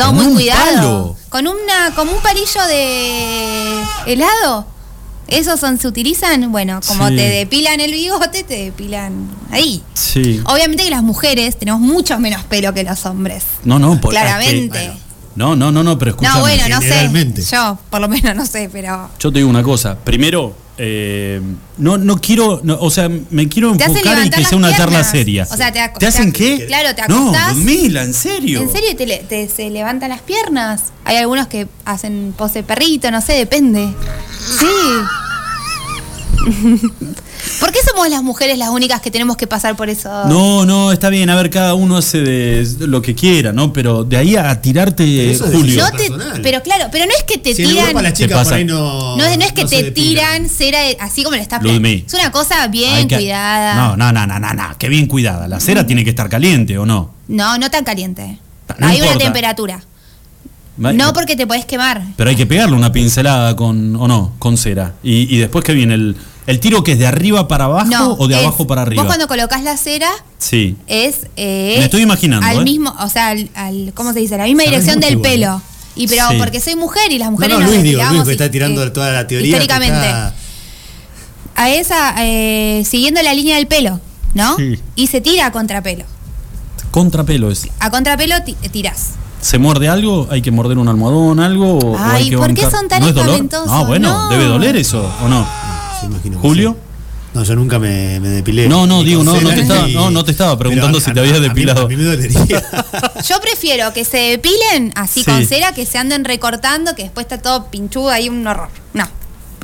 Todo ¿Con muy un cuidado. palo? Con una, como un palillo de helado. Esos son, se utilizan, bueno, como Sí. te depilan el bigote, te depilan ahí. Sí. Obviamente que las mujeres tenemos mucho menos pelo que los hombres. No, no, por- Claramente. es que- no, no, no, no, pero escúchame. no, bueno, no sé. Yo, por lo menos, no sé, pero. Yo te digo una cosa. Primero, eh, no, no quiero, no, o sea, me quiero Te hacen enfocar en que sea una charla piernas. seria. O sea, te ¿Te hacen te ac- qué? claro, te No, acostás. Ludmila, en serio. ¿En serio te, te- se levantan las piernas? Hay algunos que hacen pose perrito, no sé, depende. Sí. ¿Por qué somos las mujeres las únicas que tenemos que pasar por eso? No, no, está bien, a ver, cada uno hace de, lo que quiera, ¿no? Pero de ahí a tirarte, eso Julio. No te- pero claro, pero no es que te Si tiran. Las Te chicas pasa. por ahí no. No, es- no es que te tiran cera de- así como le estás Ludmi. Es una cosa bien que- cuidada. No, no, no, no, no, no, que bien cuidada. La cera tiene que estar caliente, ¿o no? No, no tan caliente. No Hay una temperatura. No porque te podés quemar. Pero hay que pegarle una pincelada con, o no, con cera. Y, y después que viene el, el tiro que es de arriba para abajo No, o de es- abajo para arriba. Vos cuando colocas la cera Sí. es eh, Me estoy imaginando, al ¿eh? mismo, o sea, al, al- ¿cómo se dice? La misma Sabés dirección del igual, pelo. Y pero Sí. porque soy mujer y las No, mujeres no, nos Luis, digo, Luis, que está tirando eh, toda la teoría. Históricamente. está- A esa, eh, siguiendo la línea del pelo. ¿no? Sí. Y se tira a contrapelo. Contrapelo es. A contrapelo ti- tirás. ¿Se muerde algo? ¿Hay que morder un almohadón, algo? o- o Ay, hay que ¿por qué son tan ¿No es dolor? No, bueno, No. debe doler eso, ¿o no? Imagino ¿Julio? sí. No, yo nunca me, me depilé. No, no, digo, no, no te estaba- no, no te estaba preguntando Pero si te habías a depilado. A mí, me dolería. Yo prefiero que se depilen así Sí. con cera que se anden recortando, que después está todo pinchudo ahí un horror. No.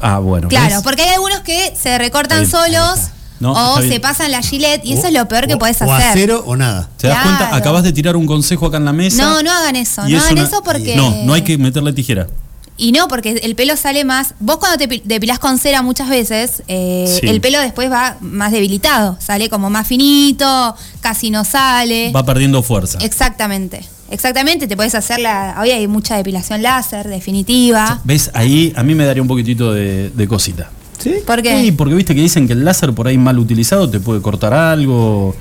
Ah, bueno. Claro, ¿ves? porque hay algunos que se recortan solos No, o se pasan la gilet y eso es lo peor que O- podés o hacer. a cero o nada. ¿Te das Claro. cuenta? Acabas de tirar un consejo acá en la mesa. No, no hagan eso, y no hagan una- eso porque... No, no hay que meterle tijera. Y no, porque el pelo sale más. Vos cuando te pi- depilás con cera muchas veces, eh, Sí. el pelo después va más debilitado. Sale como más finito, casi no sale. Va perdiendo fuerza. Exactamente. Exactamente, te puedes hacer la. Hoy hay mucha depilación láser, definitiva. ¿Ves? Ahí a mí me daría un poquitito de, de cosita. ¿Sí? ¿Por qué? Sí, porque viste que dicen que el láser por ahí mal utilizado te puede cortar algo.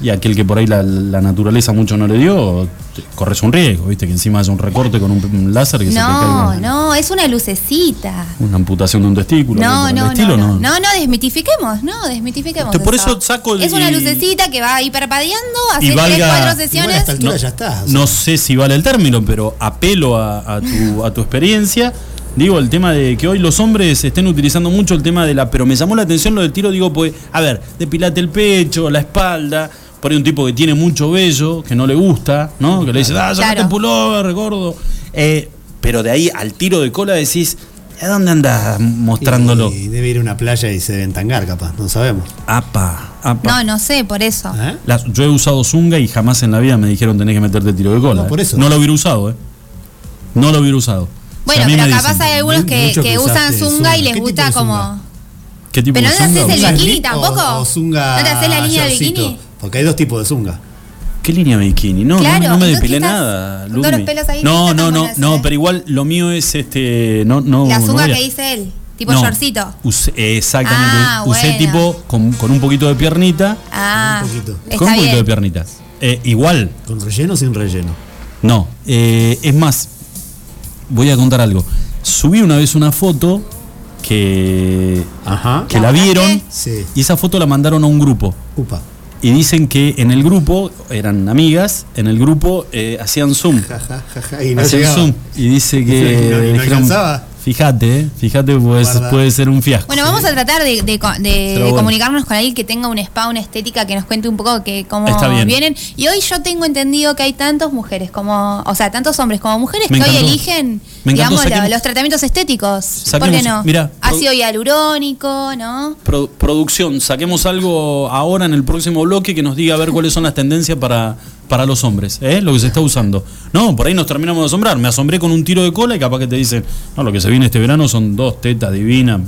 Y aquel que por ahí la, la naturaleza mucho no le dio, corres un riesgo, viste que encima haya un recorte con un, un láser que se te No, caiga no, es una lucecita. una amputación de un testículo. No, no, no, estilo, no, no, no, desmitifiquemos, no, desmitifiquemos. Te- por eso saco el- Es una y- lucecita que va ahí parpadeando, Y hace valga- tres, cuatro a sesiones. esta altura No, ya está. o sea, No sé si vale el término, pero apelo a, a tu, a tu experiencia. Digo, el tema de que hoy los hombres estén utilizando mucho el tema de la. Pero me llamó la atención lo del tiro, digo, pues, a ver, depilate el pecho, la espalda. Por ahí un tipo que tiene mucho vello, que no le gusta, ¿no? Que le dice, ah, sacate Claro. el pullover, gordo. Eh, pero de ahí al tiro de cola decís, ¿a dónde andas mostrándolo? Y debe ir a una playa y se debe entangar, capaz, no sabemos. Apa, apa. No, no sé, por eso. ¿Eh? Las- yo he usado zunga y jamás en la vida me dijeron tenés que meterte tiro de cola. No, por ¿eh? eso. No lo hubiera usado, ¿eh? No lo hubiera usado. Bueno, Si a mí pero me capaz dicen, hay algunos que, mucho que que usan zunga y les ¿Qué tipo gusta como. ¿Qué tipo Pero de no te haces el ¿Zunga bikini tampoco? O, o zunga ¿No te haces la línea de shortcito? bikini? Porque hay dos tipos de zunga. ¿Qué línea bikini? No, no- Claro, no, me depilé nada. con todos los Ludmi. pelos ahí, no, no, no, no, pero igual lo mío es este. No, no, La zunga que dice él, tipo No, shortcito. usé- exactamente. Ah, usé bueno. tipo con, con un poquito de piernita. Ah, un poquito. está con un poquito bien. de piernita. Eh, igual, ¿Con relleno o sin relleno? No, eh, es más, voy a contar algo. Subí una vez una foto que, Ajá. que ¿La la vieron? Sí. y esa foto la mandaron a un grupo. Upa. Y dicen que en el grupo, eran amigas, en el grupo eh, hacían zoom. Ja, ja, ja, y no hacían llegaba. zoom. Y dice ¿Y que. no- y no dijeron? Fíjate, eh, fíjate, pues, puede ser un fiasco. Bueno, vamos a tratar de, comunicarnos con alguien que tenga un spa, una estética, que nos cuente un poco que cómo vienen. Y hoy yo tengo entendido que hay tantas mujeres como, o sea, tantos hombres como mujeres Me que hoy eligen, Me digamos, saquemos- los tratamientos estéticos. ¿Por qué Saquemos- no? mira, Ácido hialurónico, ¿no? Pro- producción, saquemos algo ahora en el próximo bloque que nos diga a ver cuáles son las tendencias para, para los hombres, ¿eh? lo que se está usando. No, por ahí nos terminamos de asombrar. Me asombré con un tiro de cola y capaz que te dicen, no, lo que se viene este verano son dos tetas divinas,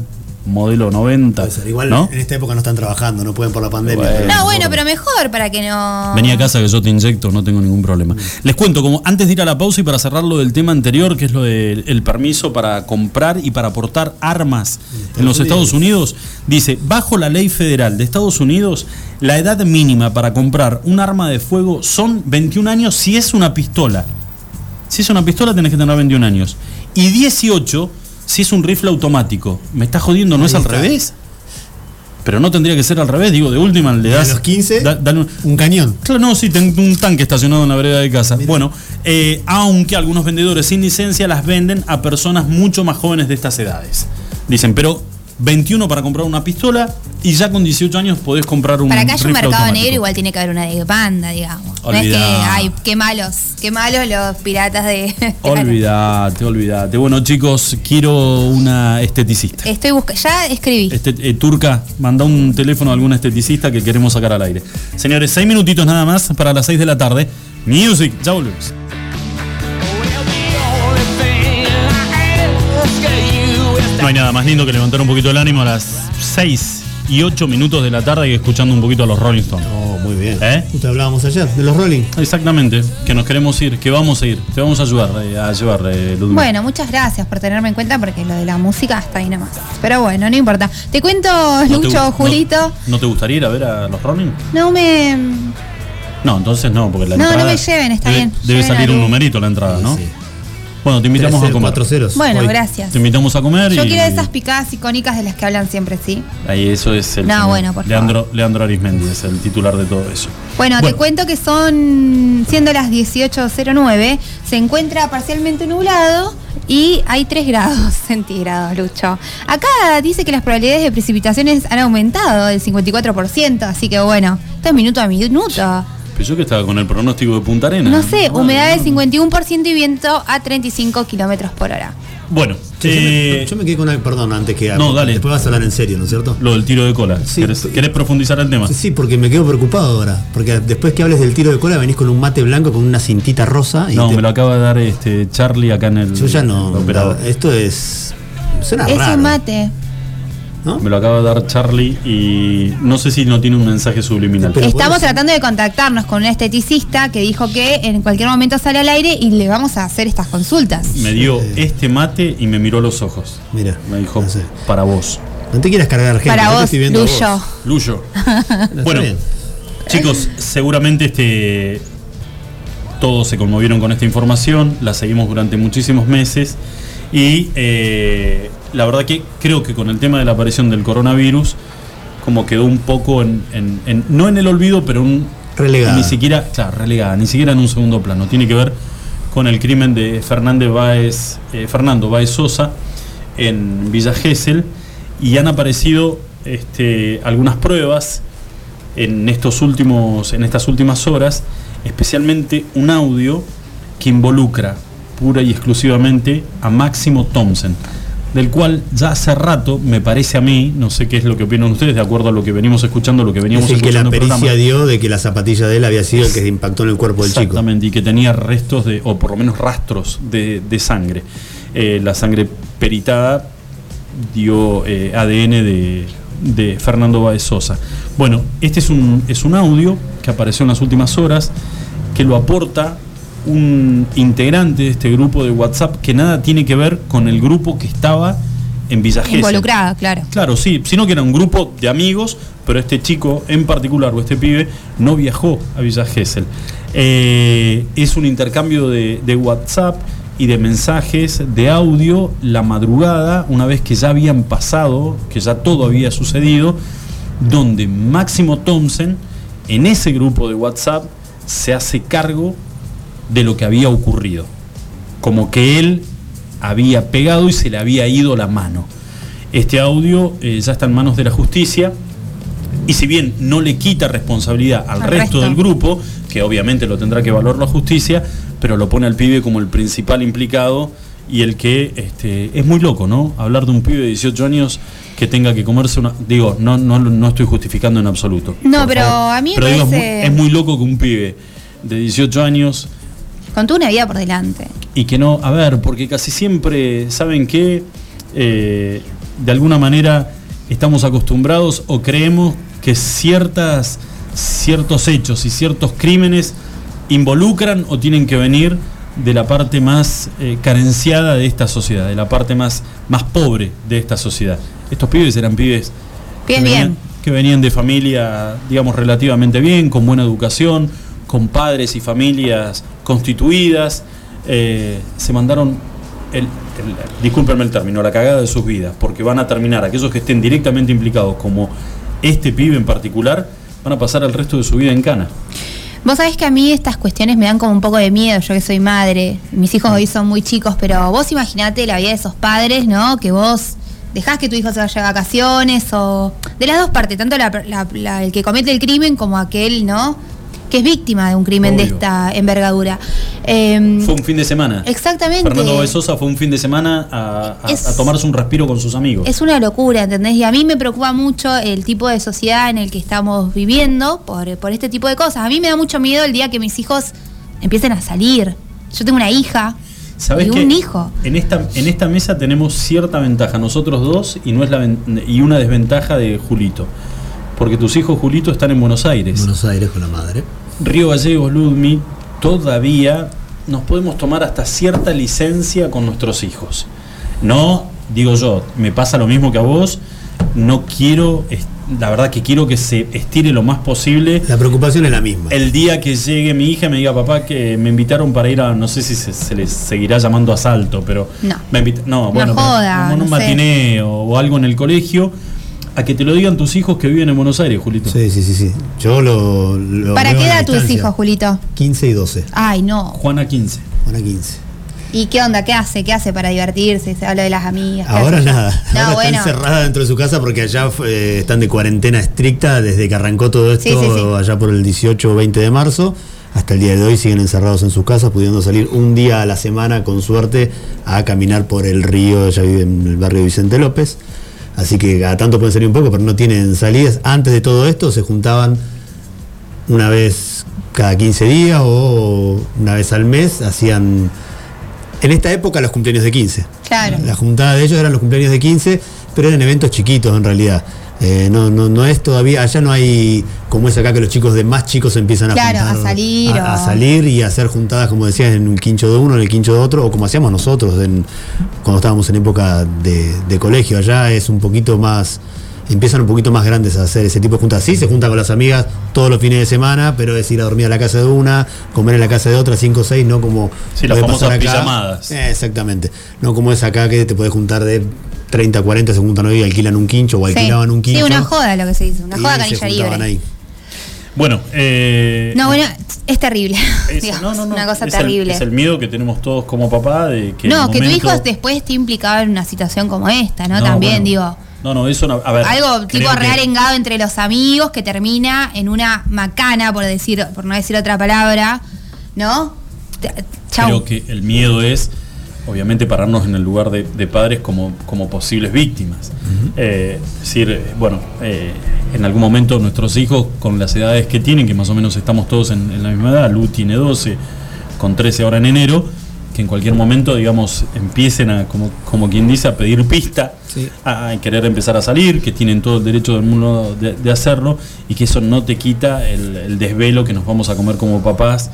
modelo 90. Puede ser. Igual ¿no? en esta época no están trabajando, no pueden por la pandemia. Bueno. pero- No, bueno, pero mejor para que no. Vení a casa que yo te inyecto, no tengo ningún problema. Les cuento, como antes de ir a la pausa y para cerrar lo del tema anterior, que es lo del el permiso para comprar y para portar armas en los Estados Unidos, dice, bajo la ley federal de Estados Unidos, la edad mínima para comprar un arma de fuego son 21 años si es una pistola. Si es una pistola tenés que tener 21 años. Y 18 si es un rifle automático. ¿Me estás jodiendo? ¿No Ahí es al está. revés? Pero no tendría que ser al revés, digo, de última le Y a das... los 15, da- dale un- un cañón. Claro, no, sí, tengo un tanque estacionado en la vereda de casa. Bueno, eh, aunque algunos vendedores sin licencia las venden a personas mucho más jóvenes de estas edades. Dicen, pero 21 para comprar una pistola y ya con 18 años podés comprar un Para que haya un mercado automático. negro, igual tiene que haber una de banda, digamos. No es que, ay, qué malos, qué malos los piratas de. Olvídate, olvídate. Bueno, chicos, quiero una esteticista. Estoy buscando, ya escribí. Este, eh, Turca, manda un teléfono a algún esteticista que queremos sacar al aire. Señores, seis minutitos nada más para las 6 de la tarde. Music, ya volvemos. No hay nada más lindo que levantar un poquito el ánimo a las 6 y 8 minutos de la tarde y escuchando un poquito a los Rolling Stones. Oh, muy bien. ¿Eh? Justo hablábamos ayer de los Rolling. Exactamente, que nos queremos ir, que vamos a ir, te vamos a ayudar eh, a llevar, eh, Ludmila. Bueno, muchas gracias por tenerme en cuenta porque lo de la música está ahí nomás. Pero bueno, no importa. Te cuento, ¿No Lucho, Julito. No, ¿no te gustaría ir a ver a los Rolling? No me. No, entonces no, porque la No, no entrada. me lleven, está debe, bien. Debe Lleven salir un numerito la entrada, ¿no? Sí. Bueno, te invitamos a 3-0, comer. 4-0. Bueno, Hoy. gracias. Te invitamos a comer Yo y. quiero esas picadas icónicas de las que hablan siempre, ¿sí? Ahí eso es el. No, señor bueno, por Leandro, Leandro Arismendi es el titular de todo eso. Bueno, te cuento que son, siendo las 18.09, se encuentra parcialmente nublado y hay 3 grados centígrados, Lucho. Acá dice que las probabilidades de precipitaciones han aumentado del 54%, así que bueno, esto es minuto a minuto. Pero yo que estaba con el pronóstico de Punta Arena. No sé, humedad del no. 51% y viento a 35 kilómetros por hora. Bueno, Che, yo, eh, me, yo me quedé con una. Perdón, antes que. No, dale. Después vas a hablar en serio, ¿no es cierto? lo del tiro de cola. Sí. ¿Querés, querés profundizar el tema? Sí, sí, porque me quedo preocupado ahora. Porque después que hables del tiro de cola, venís con un mate blanco con una cintita rosa. Y No, te- me lo acaba de dar este Charlie acá en el. Yo ya no. operador. Esto es. Suena Es raro. un mate. ¿No? Me lo acaba de dar Charlie y no sé si no tiene un mensaje subliminal. Pero Estamos tratando de contactarnos con un esteticista que dijo que en cualquier momento sale al aire y le vamos a hacer estas consultas. me dio Eh. este mate y me miró los ojos. Mira. Me dijo, no sé. para vos. No te quieras cargar gente. Para vos, estoy viendo a vos. Luyo. Luyo. Bueno, chicos, seguramente este todos se conmovieron con esta información, la seguimos durante muchísimos meses y eh, la verdad que creo que con el tema de la aparición del coronavirus, como quedó un poco en, en- en- no en el olvido, pero un, Relegada. ni siquiera, claro, relegada, ni siquiera en un segundo plano. Tiene que ver con el crimen de Fernández Báez, eh, Fernando Báez Sosa en Villa Gesell y han aparecido este, algunas pruebas en estos últimos, en estas últimas horas, especialmente un audio que involucra pura y exclusivamente a Máximo Thompson, del cual ya hace rato, me parece a mí, no sé qué es lo que opinan ustedes, de acuerdo a lo que venimos escuchando, lo que veníamos Es el que la pericia programa. dio de que la zapatilla de él había sido el que impactó en el cuerpo del chico. Exactamente, y que tenía restos de, o por lo menos rastros de, de sangre. Eh, la sangre peritada dio eh, ADN de, de Fernando Báez Sosa. Bueno, este es un, es un audio que apareció en las últimas horas, que lo aporta un integrante de este grupo de WhatsApp que nada tiene que ver con el grupo que estaba en Villa Gesell. Involucrada, claro. Claro, sí, sino que era un grupo de amigos, pero este chico en particular, o este pibe, no viajó a Villa Gesell. Eh, es un intercambio de, de WhatsApp y de mensajes de audio la madrugada, una vez que ya habían pasado, que ya todo había sucedido, donde Máximo Thompson, en ese grupo de WhatsApp, se hace cargo de lo que había ocurrido. Como que él había pegado y se le había ido la mano. Este audio eh, ya está en manos de la justicia y si bien no le quita responsabilidad al, Al resto, resto. del grupo, que obviamente lo tendrá que valorar la justicia, pero lo pone al pibe como el principal implicado y el que este, es muy loco, ¿no? Hablar de un pibe de 18 años que tenga que comerse una... Digo, no, no, no estoy justificando en absoluto. No, pero favor. a mí me Pero digo, es muy- parece- es muy loco que un pibe de 18 años Con toda una vida por delante. y que no, a ver, porque casi siempre, ¿saben qué? Eh, de alguna manera estamos acostumbrados o creemos que ciertas, ciertos hechos y ciertos crímenes involucran o tienen que venir de la parte más eh, carenciada de esta sociedad, de la parte más, más pobre de esta sociedad. Estos pibes eran pibes Bien, que, venían, bien. que venían de familia, digamos, relativamente bien, con buena educación, con padres y familias constituidas, eh, se mandaron, el, el- discúlpenme el término, la cagada de sus vidas, porque van a terminar, aquellos que estén directamente implicados, como este pibe en particular, van a pasar el resto de su vida en cana. Vos sabés que a mí estas cuestiones me dan como un poco de miedo, yo que soy madre, mis hijos hoy son muy chicos, pero vos imaginate la vida de esos padres, ¿no? Que vos dejás que tu hijo se vaya de vacaciones o de las dos partes, tanto la- la- la- el que comete el crimen como aquel, ¿no? Que es víctima de un crimen de esta envergadura. Em, Fue un fin de semana. Exactamente. Fernando Báez Sosa fue un fin de semana a, a- Es- a tomarse un respiro con sus amigos. Es una locura, ¿entendés? Y a mí me preocupa mucho el tipo de sociedad en el que estamos viviendo por, por este tipo de cosas. A mí me da mucho miedo el día que mis hijos empiecen a salir. Yo tengo una hija ¿Sabés y un hijo. En esta, en esta mesa tenemos cierta ventaja, nosotros dos, y, no es la y una desventaja de Julito. Porque tus hijos, Julito, están en Buenos Aires. Buenos Aires con la madre. Río Gallegos, Ludmi, todavía nos podemos tomar hasta cierta licencia con nuestros hijos. No, digo yo, me pasa lo mismo que a vos, no quiero la verdad que quiero que se estire lo más posible. La preocupación es la misma. El día que llegue mi hija y me diga, papá, que me invitaron para ir a, no sé si se, se les seguirá llamando asalto, pero... No. Me invita- no, bueno, pero joda, como en un no sé. matiné o, o algo en el colegio, a que te lo digan tus hijos que viven en Buenos Aires, Julito. Sí, sí, sí, sí. Yo lo. lo ¿Para veo qué edad tus hijos, Julito? 15 y 12. Ay, no. Juana 15. Ahora 15. ¿Y qué onda? ¿Qué hace? ¿Qué hace para divertirse? Se habla de las amigas. ¿qué Ahora hace? nada. No, Ahora bueno. está encerrada dentro de su casa porque allá eh, están de cuarentena estricta desde que arrancó todo esto, Sí, sí, sí. allá por el 18 o 20 de marzo. Hasta el día de hoy siguen encerrados en sus casas, pudiendo salir un día a la semana, con suerte, a caminar por el río. Ella vive en el barrio Vicente López. Así que cada tanto pueden salir un poco, pero no tienen salidas. Antes de todo esto se juntaban una vez cada 15 días o una vez al mes. Hacían, en esta época, los cumpleaños de 15. Claro. La juntada de ellos eran los cumpleaños de 15, pero eran eventos chiquitos en realidad. Eh, no, no, no es todavía, allá no hay como es acá que los chicos de más chicos empiezan a Claro, juntar, a salir a, salir y a hacer juntadas, como decías, en el quincho de uno, en el quincho de otro, o como hacíamos nosotros en- cuando estábamos en época de, de colegio. Allá es un poquito más, empiezan un poquito más grandes a hacer ese tipo de juntas. Sí, se juntan con las amigas todos los fines de semana, pero es ir a dormir a la casa de una, comer en la casa de otra, cinco o seis, no como Sí, las famosas acá. pijamadas. Eh, exactamente. No como es acá que te puedes juntar de 30, 40, se juntan hoy y alquilan un quincho o Sí. alquilaban un quincho. Sí, una joda lo que se dice. Una y joda canilla libre. ahí. Bueno, eh, No, bueno, es terrible. es- digamos, no, no, no, Una cosa es el- terrible. es el miedo que tenemos todos como papá de que. no, que tu hijo después esté implicado en una situación como esta, ¿no? No, También, bueno. digo. No, no, eso no. A ver. Algo tipo creo que- realengado entre los amigos que termina en una macana, por decir, por no decir otra palabra, ¿no? Chau. Creo que el miedo es, obviamente, pararnos en el lugar de, de padres como, como posibles víctimas. Eh, es decir, eh, bueno, eh, en algún momento nuestros hijos, con las edades que tienen, que más o menos estamos todos en, en la misma edad, Lu tiene 12, con 13 ahora en enero, que en cualquier momento, digamos, empiecen a, como, como quien dice, a pedir pista, Sí. a, a querer empezar a salir, que tienen todo el derecho del mundo de, de hacerlo, y que eso no te quita el, el desvelo que nos vamos a comer como papás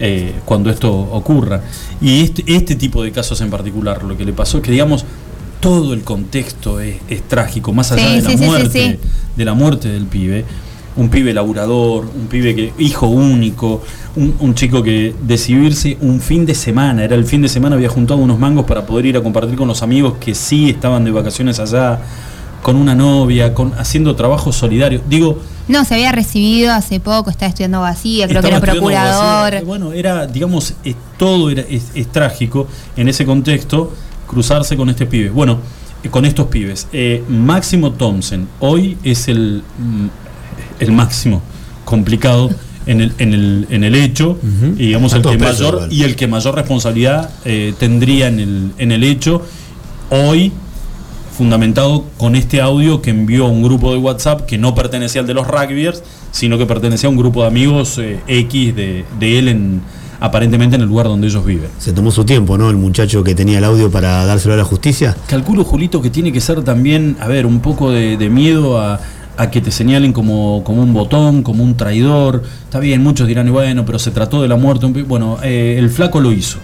eh, cuando esto ocurra. Y este, este tipo de casos en particular, lo que le pasó es que, digamos, todo el contexto es, es trágico, más allá Sí, de la sí, muerte, sí. de la muerte del pibe. Un pibe laburador, un pibe que, hijo único, un, un chico que decidió irse un fin de semana, era el fin de semana, había juntado unos mangos para poder ir a compartir con los amigos que sí estaban de vacaciones allá, con una novia, con, haciendo trabajo solidario. Digo, No, se había recibido hace poco, está estudiando abogacía, creo que era estaba procurador. abogacía. Bueno, era, digamos, eh, todo era, es, es trágico en ese contexto cruzarse con este pibe. Bueno, eh, con estos pibes. Eh, Máximo Thompson, hoy es el, mm, el máximo complicado en el, en el, en el hecho, y digamos el que mayor igual. y el que mayor responsabilidad eh, tendría en el, en el hecho. Hoy fundamentado con este audio que envió un grupo de WhatsApp que no pertenecía al de los rugbyers, sino que pertenecía a un grupo de amigos eh, X de, de él en aparentemente en el lugar donde ellos viven. Se tomó su tiempo, ¿no? El muchacho que tenía el audio para dárselo a la justicia. Calculo, Julito, que tiene que ser también, a ver, un poco de, de miedo a, a que te señalen como, como un botón, como un traidor. Está bien, muchos dirán, y bueno, pero se trató de la muerte. de un pi-". Bueno, eh, el flaco lo hizo.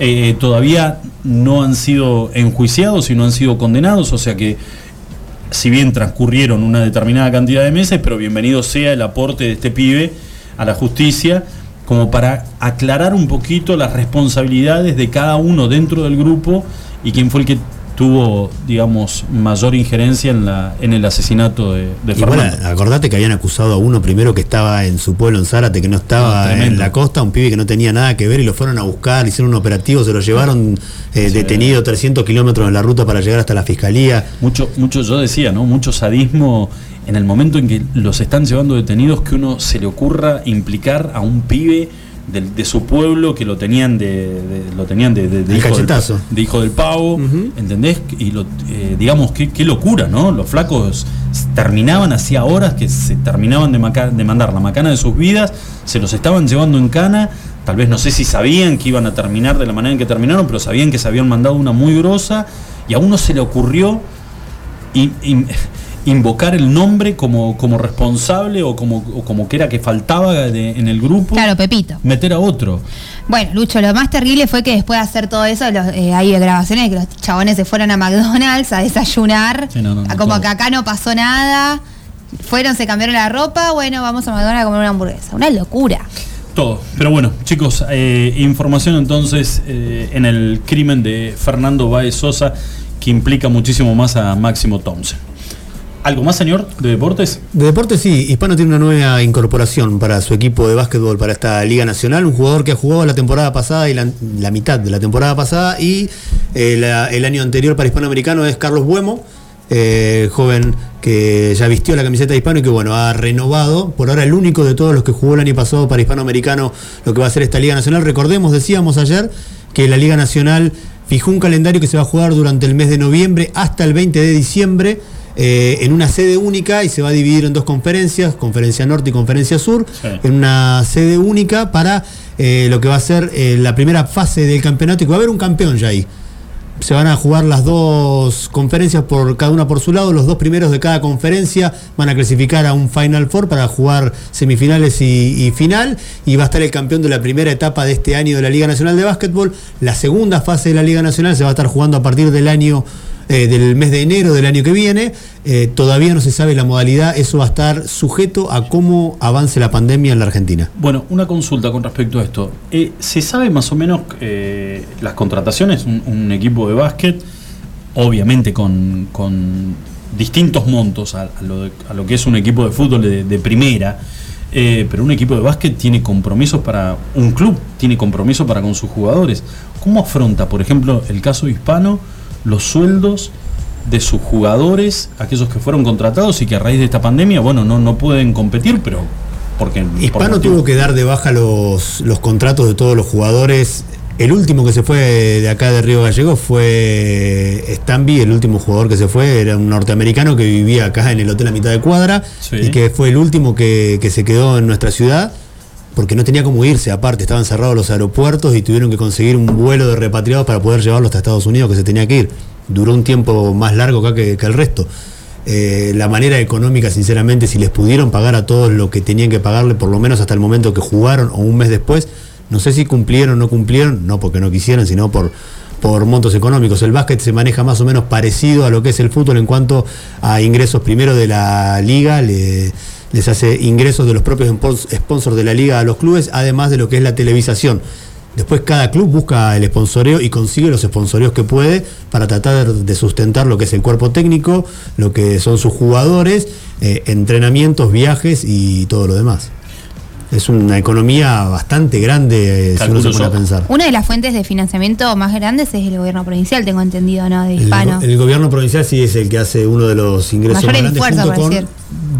Eh, todavía no han sido enjuiciados y no han sido condenados, o sea que si bien transcurrieron una determinada cantidad de meses, pero bienvenido sea el aporte de este pibe a la justicia, como para aclarar un poquito las responsabilidades de cada uno dentro del grupo y quién fue el que tuvo, digamos, mayor injerencia en, la, en el asesinato de, de Y bueno, acordate que habían acusado a uno primero que estaba en su pueblo en Zárate, que no estaba en la costa, un pibe que no tenía nada que ver y lo fueron a buscar, hicieron un operativo, se lo llevaron eh, detenido 300 kilómetros en la ruta para llegar hasta la fiscalía. Mucho, mucho, yo decía, ¿no? Mucho sadismo en el momento en que los están llevando detenidos, que uno se le ocurra implicar a un pibe de, su pueblo que lo tenían de, de- lo tenían de, hijo, del, cachetazo. de hijo del pavo. ¿entendés? Y lo, eh, digamos, qué, qué locura, ¿no? Los flacos terminaban hacía horas que se terminaban de, maca- de mandar la macana de sus vidas, se los estaban llevando en cana, tal vez no sé si sabían que iban a terminar de la manera en que terminaron, pero sabían que se habían mandado una muy grosa y a uno se le ocurrió in- invocar el nombre como, como responsable o como, o como que era que faltaba de- en el grupo, Claro, Pepito. meter a otro. Bueno, Lucho, lo más terrible fue que después de hacer todo eso, los, eh, hay grabaciones de que los chabones se fueron a McDonald's a desayunar, Sí, no, no, no, a como todo. que acá no pasó nada. Fueron, se cambiaron la ropa, bueno, vamos a McDonald's a comer una hamburguesa. Una locura. Todo. Pero bueno, chicos, eh, información entonces eh, en el crimen de Fernando Baez Sosa que implica muchísimo más a Máximo Thompson. ¿Algo más, señor, de deportes? De deporte sí, Hispano tiene una nueva incorporación para su equipo de básquetbol, para esta Liga Nacional, un jugador que ha jugado la temporada pasada y la, mitad de la temporada pasada y eh, el año anterior para Hispanoamericano es Carlos Buemo, eh, joven que ya vistió la camiseta de Hispano y que bueno, ha renovado, por ahora el único de todos los que jugó el año pasado para Hispanoamericano lo que va a ser esta Liga Nacional. Recordemos, decíamos ayer, que la Liga Nacional fijó un calendario que se va a jugar durante el mes de noviembre hasta el 20 de diciembre eh, en una sede única y se va a dividir en dos conferencias, conferencia norte y conferencia sur, Sí. en una sede única para eh, lo que va a ser eh, la primera fase del campeonato y que va a haber un campeón ya ahí. Se van a jugar las dos conferencias por cada una por su lado. Los dos primeros de cada conferencia van a clasificar a un Final Four para jugar semifinales y, y final. Y va a estar el campeón de la primera etapa de este año de la Liga Nacional de Básquetbol. La segunda fase de la Liga Nacional se va a estar jugando a partir del año eh, del mes de enero del año que viene. Eh, todavía no se sabe la modalidad. Eso va a estar sujeto a cómo avance la pandemia en la Argentina. Bueno, una consulta con respecto a esto. Eh, ¿Se sabe más o menos las contrataciones? Un, equipo de básquet, obviamente con, con distintos montos a, lo a lo que es un equipo de fútbol de, primera, pero un equipo de básquet tiene compromisos para, un club tiene compromisos para con sus jugadores. ¿Cómo afronta, por ejemplo, el caso hispano, los sueldos de sus jugadores, aquellos que fueron contratados y que a raíz de esta pandemia, bueno, no, no pueden competir, pero porque... por Hispano motivo- tuvo que dar de baja los, los contratos de todos los jugadores. El último que se fue de acá de Río Gallegos fue Stamby, el último jugador que se fue, era un norteamericano que vivía acá en el hotel a mitad de cuadra Sí. y que fue el último que, que se quedó en nuestra ciudad porque no tenía cómo irse, aparte estaban cerrados los aeropuertos y tuvieron que conseguir un vuelo de repatriados para poder llevarlo hasta Estados Unidos que se tenía que ir. Duró un tiempo más largo acá que, que el resto. Eh, la manera económica, sinceramente, si les pudieron pagar a todos lo que tenían que pagarle, por lo menos hasta el momento que jugaron o un mes después, no sé si cumplieron o no cumplieron, no porque no quisieran, sino por, por montos económicos. El básquet se maneja más o menos parecido a lo que es el fútbol en cuanto a ingresos primero de la liga, le- les hace ingresos de los propios spons- sponsors de la liga a los clubes, además de lo que es la televisación. Después cada club busca el sponsoreo y consigue los sponsoreos que puede para tratar de sustentar lo que es el cuerpo técnico, lo que son sus jugadores, eh, entrenamientos, viajes y todo lo demás. Es una economía bastante grande eh, si uno Calculo se pone a pensar. Una de las fuentes de financiamiento más grandes es el gobierno provincial, tengo entendido, ¿no? De El, hispano. el gobierno provincial sí es el que hace uno de los ingresos Mayor más grandes esfuerzo, junto con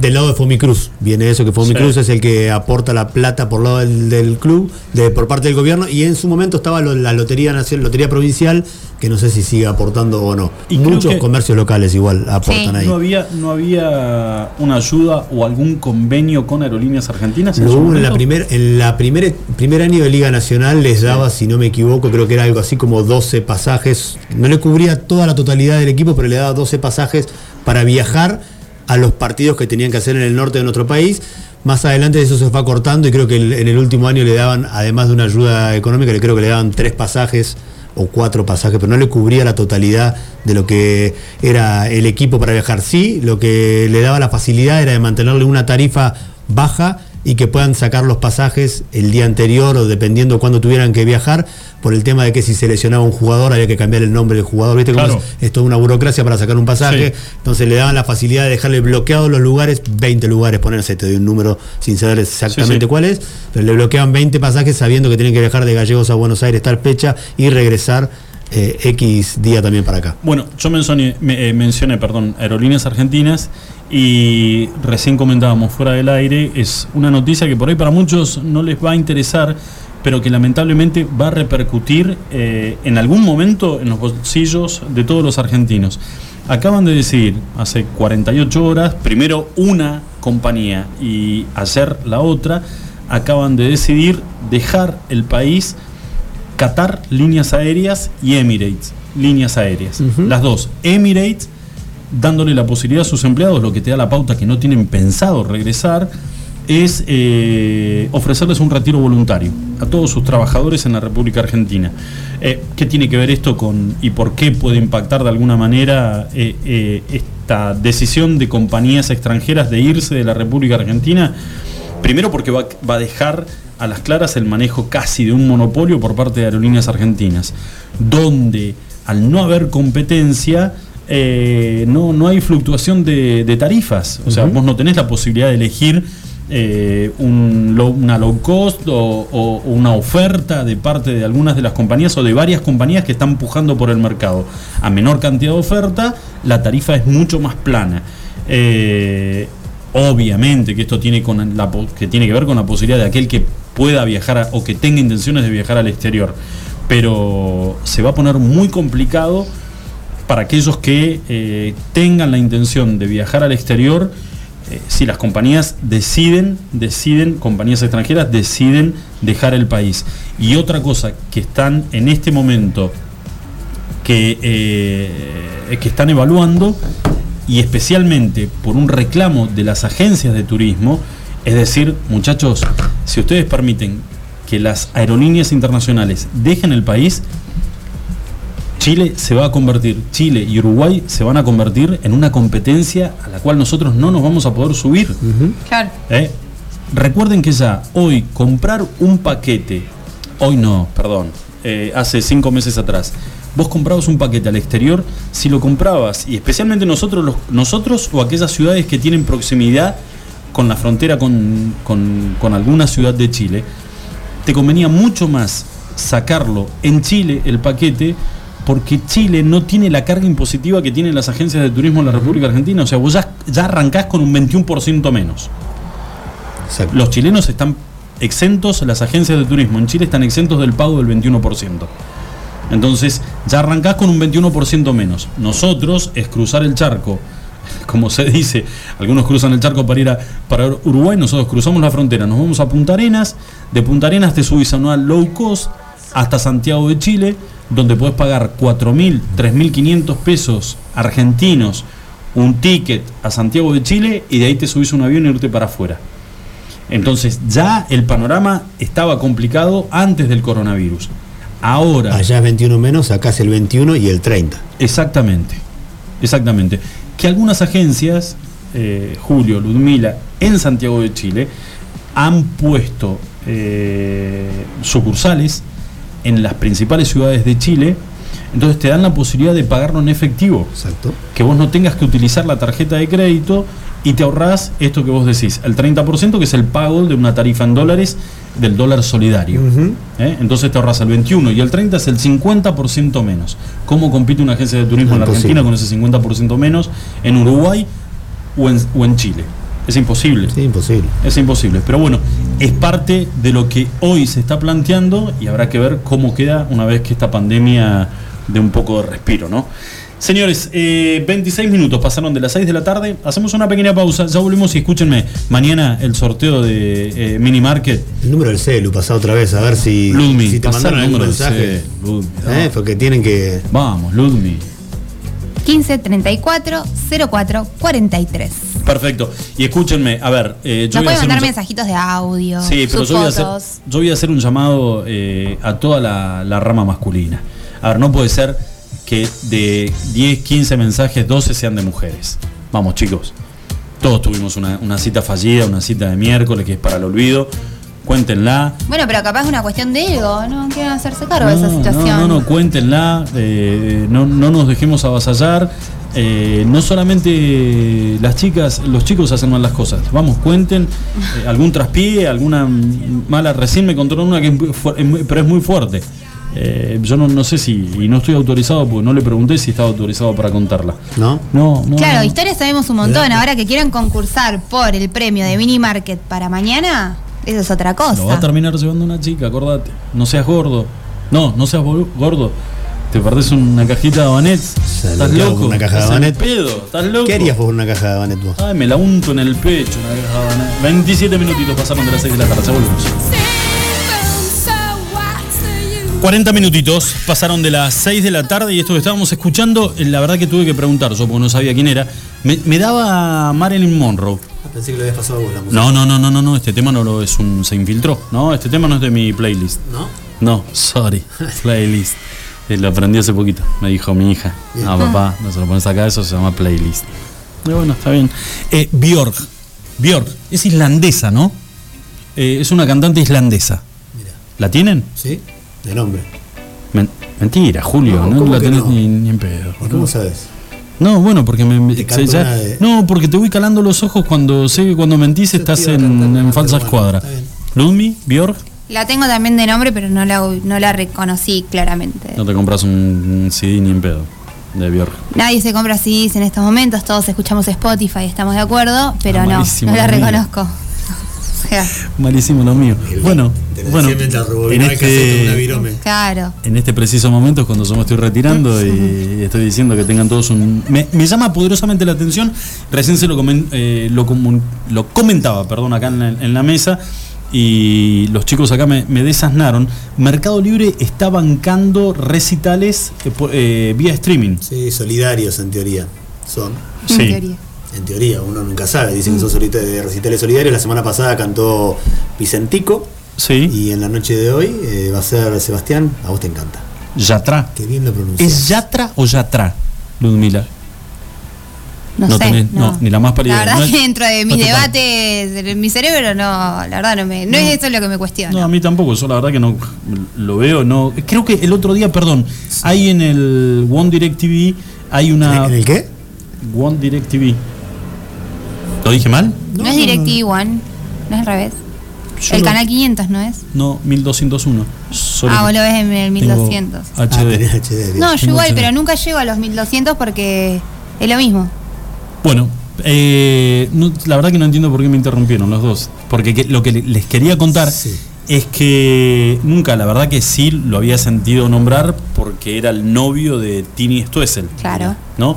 del lado de Fomicruz. Viene eso que Fomicruz Sí. es el que aporta la plata por lado del, del club, de, por parte del gobierno, y en su momento estaba lo- la Lotería Nacional, Lotería Provincial, que no sé si sigue aportando o no. Y Muchos que- comercios locales igual aportan Sí. ahí. ¿No había, ¿No había una ayuda o algún convenio con aerolíneas argentinas? en hubo en la primer, en la primer, primer año de Liga Nacional les daba, si no me equivoco, creo que era algo así como 12 pasajes. No le cubría toda la totalidad del equipo, pero le daba 12 pasajes para viajar a los partidos que tenían que hacer en el norte de nuestro país. Más adelante eso se fue cortando y creo que en el último año le daban, además de una ayuda económica, le creo que le daban tres pasajes o cuatro pasajes, pero no le cubría la totalidad de lo que era el equipo para viajar. Sí, lo que le daba la facilidad era de mantenerle una tarifa baja y que puedan sacar los pasajes el día anterior o dependiendo cuándo tuvieran que viajar, por el tema de que si se lesionaba un jugador había que cambiar el nombre del jugador. ¿Viste cómo Claro. es? Es toda una burocracia para sacar un pasaje. Sí. Entonces le daban la facilidad de dejarle bloqueados los lugares, 20 lugares, ponerse, te doy un número sin saber exactamente Sí, sí. cuál es, pero le bloqueaban 20 pasajes sabiendo que tienen que viajar de Gallegos a Buenos Aires tal fecha y regresar eh, X día también para acá. Bueno, yo mencioné, me- eh, mencioné, perdón, aerolíneas argentinas y recién comentábamos fuera del aire, es una noticia que por ahí para muchos no les va a interesar, pero que lamentablemente va a repercutir eh, en algún momento en los bolsillos de todos los argentinos. Acaban de decidir hace 48 horas, primero una compañía y ayer la otra, acaban de decidir dejar el país Qatar líneas aéreas y Emirates líneas aéreas. Las dos. Emirates dándole la posibilidad a sus empleados, lo que te da la pauta que no tienen pensado regresar, es eh, ofrecerles un retiro voluntario a todos sus trabajadores en la República Argentina. Eh, ¿Qué tiene que ver esto con y por qué puede impactar de alguna manera eh, esta decisión de compañías extranjeras de irse de la República Argentina, primero porque va, va a dejar a las claras el manejo casi de un monopolio por parte de aerolíneas argentinas, donde al no haber competencia, eh, no, no hay fluctuación de, de tarifas. O sea, vos no tenés la posibilidad de elegir eh, un low- una low cost o, una oferta de parte de algunas de las compañías o de varias compañías que están pujando por el mercado. A menor cantidad de oferta, la tarifa es mucho más plana. Eh, obviamente que esto tiene, con la, que tiene que ver con la posibilidad de aquel que pueda viajar a- o que tenga intenciones de viajar al exterior. Pero se va a poner muy complicado para aquellos que eh, tengan la intención de viajar al exterior, eh, si las compañías deciden, deciden, compañías extranjeras deciden dejar el país. Y otra cosa que están en este momento que, eh, que están evaluando, y especialmente por un reclamo de las agencias de turismo, es decir, muchachos, si ustedes permiten que las aerolíneas internacionales dejen el país, Chile se va a convertir, Chile y Uruguay se van a convertir en una competencia a la cual nosotros no nos vamos a poder subir. Claro. ¿eh? Recuerden que ya hoy comprar un paquete, hoy no, perdón, eh, hace cinco meses atrás, vos comprabas un paquete al exterior, si lo comprabas, y especialmente nosotros, los- nosotros o aquellas ciudades que tienen proximidad con la frontera con, con- con alguna ciudad de Chile, te convenía mucho más sacarlo en Chile el paquete porque Chile no tiene la carga impositiva que tienen las agencias de turismo en la República Argentina. O sea, vos ya, ya arrancás con un 21% menos. Exacto. Los chilenos están exentos, las agencias de turismo en Chile están exentos del pago del 21%. Entonces, ya arrancás con un 21% menos. Nosotros es cruzar el charco, como se dice, algunos cruzan el charco para ir a para Uruguay, nosotros cruzamos la frontera, nos vamos a Punta Arenas, de Punta Arenas te subís a una low cost hasta Santiago de Chile, donde podés pagar 4.000, 3.500 pesos argentinos un ticket a Santiago de Chile y de ahí te subís un avión y irte para afuera. Entonces ya el panorama estaba complicado antes del coronavirus. Ahora, Allá es 21 menos, acá es el 21 y el 30. exactamente, exactamente, que algunas agencias, eh, Julio, Ludmila, en Santiago de Chile, han puesto eh, sucursales en las principales ciudades de Chile, entonces te dan la posibilidad de pagarlo en efectivo Exacto. que vos no tengas que utilizar la tarjeta de crédito y te ahorrás esto que vos decís, el 30% que es el pago de una tarifa en dólares del dólar solidario. ¿eh? Entonces te ahorras el 21 y el 30 es el 50% menos. ¿Cómo compite una agencia de turismo en la. Argentina con ese 50% menos en Uruguay o en, o en Chile? Es imposible. Sí, imposible. Es imposible. Pero bueno, es parte de lo que hoy se está planteando y habrá que ver cómo queda una vez que esta pandemia dé un poco de respiro, ¿no? Señores, eh, 26 minutos pasaron de las 6 de la tarde. Hacemos una pequeña pausa. Ya volvemos y escúchenme. Mañana el sorteo de eh, Mini Market. El número del celu, pasá otra vez a ver si, Ludmi, si te mandaron el número del mensaje. C, Ludmi. ¿Eh? Porque tienen que. Vamos, Ludmi. 15 34 04 43. Perfecto. Y escúchenme, a ver, eh, yo Nos voy a mandar un- mensajitos de audio, Sí, pero sus yo voy, a hacer, yo voy a hacer un llamado eh, a toda la, la rama masculina. A ver, no puede ser que de 10, 15 mensajes, 12 sean de mujeres. Vamos, chicos. Todos tuvimos una, una cita fallida, una cita de miércoles que es para el olvido. Cuéntenla. Bueno, pero capaz es una cuestión de ego, ¿no? Quieren hacerse cargo de esa No, situación. No, no, no, cuéntenla, eh, no, no nos dejemos avasallar. eh, no solamente las chicas, los chicos hacen mal las cosas. Vamos, cuenten eh, algún traspié, alguna mala. Recién me contaron una que es pero es muy fuerte. Eh, yo no, no sé si, y no estoy autorizado porque no le pregunté si estaba autorizado para contarla. ¿No? No, no. Claro, no. historias sabemos un montón. Ahora que quieran concursar por el premio de Mini Market para mañana, eso es otra cosa. Lo va a terminar llevando una chica, acordate. No seas gordo. No, no seas gordo. Te perdés una cajita de Habanet. Estás loco. una caja de Habanet. pedo. Estás loco. ¿Qué harías por una caja de Banet vos? Ay, me la unto en el pecho. Una caja de Habanet. 27 minutitos pasaron de las 6 de la tarde. Ya volvemos. 40 minutitos pasaron de las 6 de la tarde y esto que estábamos escuchando, la verdad que tuve que preguntar yo porque no sabía quién era. Me, me daba Marilyn Monroe. Pensé que lo habías pasado vos la música. No, no, no, no, no, no, este tema no lo es un. se infiltró. No, este tema no es de mi playlist. ¿No? No, sorry. Playlist. Eh, Lo aprendí hace poquito. Me dijo mi hija. No, papá, no se lo pones acá, eso se llama playlist. Pero bueno, está bien. Eh, Björk. Björk. Es islandesa, ¿no? Eh, es una cantante islandesa. Mira. ¿La tienen? ¿Sí? De nombre. Men- mentira, Julio. No, No, ¿cómo la tenés no? ni, ni en pedo. ¿Y cómo sabes? No, bueno, porque me. Se- ya- de- No, porque te voy calando los ojos cuando sé que cuando mentís Yo estás en, cantar en falsa bueno, escuadra. Ludmi, Björk, La tengo también de nombre, pero no la, no la reconocí claramente. no te compras un CD ni en pedo de Björk. Nadie se compra CDs en estos momentos, todos escuchamos Spotify, estamos de acuerdo, pero Ah, no, no la reconozco. Sea, Malísimo lo mío. Bueno, bueno, en este, claro. en este preciso momento es cuando yo me estoy retirando y estoy diciendo que tengan todos un... Me, me llama poderosamente la atención, recién se lo, comen- eh, lo, comun- lo comentaba, perdón, acá en la, en la mesa y los chicos acá me, me desasnaron. Mercado Libre está bancando recitales eh, por- eh, vía streaming. Sí, solidarios en teoría. Son. En Sí. teoría. En teoría, uno nunca sabe. Dicen que son solita- de recitales solidarios. La semana pasada cantó Vicentico. Sí, Y en la noche de hoy eh, va a ser Sebastián. A vos te encanta. Yatra. Qué bien lo pronuncias. ¿Es Yatra o Yatra, Ludmila? No, No sé. tenés- no. no, ni la más pálida La verdad No que dentro de no mis te pasa. debates, en mi cerebro, no, la verdad no me. No, es eso lo que me cuestiona. No, a mí tampoco, yo la verdad que no lo veo, no. Creo que el otro día, perdón, hay en el One Direct TV, hay una. ¿En el qué? One Direct TV. ¿Lo dije mal? No, es DirecTV One, no es al revés. Yo el lo- canal 500, ¿no es? No, 1201. Solo ah, vos lo ves en el tengo 1200. Ah, HD. HD. No, yo igual, HD. pero nunca llego a los 1200 porque es lo mismo. Bueno, eh, no- la verdad que no entiendo por qué me interrumpieron los dos. Porque que- lo que le- les quería contar Sí. es que nunca, la verdad que sí lo había sentido nombrar porque era el novio de Tini Stoessel. Claro. ¿no?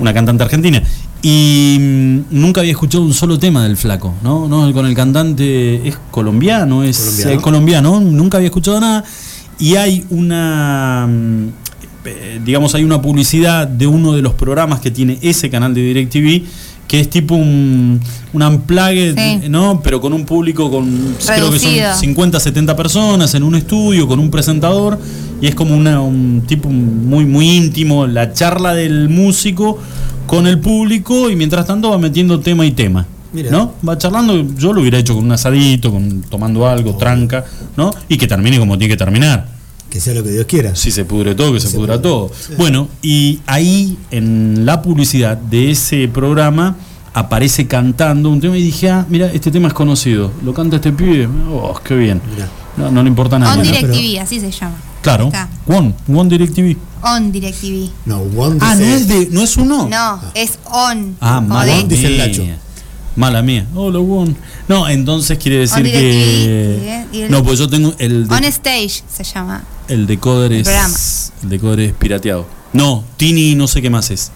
Una cantante argentina. Y mm, nunca había escuchado un solo tema del flaco, ¿no? ¿No? Con el cantante es colombiano, es Colombiano. eh, colombiano, nunca había escuchado nada. Y hay una, mm, eh, digamos, hay una publicidad de uno de los programas que tiene ese canal de DirecTV, que es tipo un, un unplugged, Sí. ¿no? Pero con un público con, creo que son 50, 70 personas en un estudio con un presentador y es como una, un tipo muy, muy íntimo, la charla del músico con el público y mientras tanto va metiendo tema y tema. Mira. ¿No? Va charlando, yo lo hubiera hecho con un asadito, con, tomando algo, tranca, ¿no? Y que termine como tiene que terminar. Que sea lo que Dios quiera. Si se pudre todo, que se, Se pudra pudre. todo. Sí. Bueno, y ahí en la publicidad de ese programa aparece cantando un tema y dije, ah, mira, este tema es conocido. Lo canta este pibe. Oh, qué bien. Mirá. No, no le importa nada. On DirecTV, así se llama. Claro. One, One Direct TV. On DirecTV. No, One Ah, no es de, no es uno. No, es on. Ah, mala de- dice el mía. Nacho. Mala mía. Hola, One. No, entonces quiere decir On DirecTV, que. el- No, pues yo tengo el de- On Stage se llama. El decoder es. programa. El decoder es pirateado. No, Tini no sé qué más es.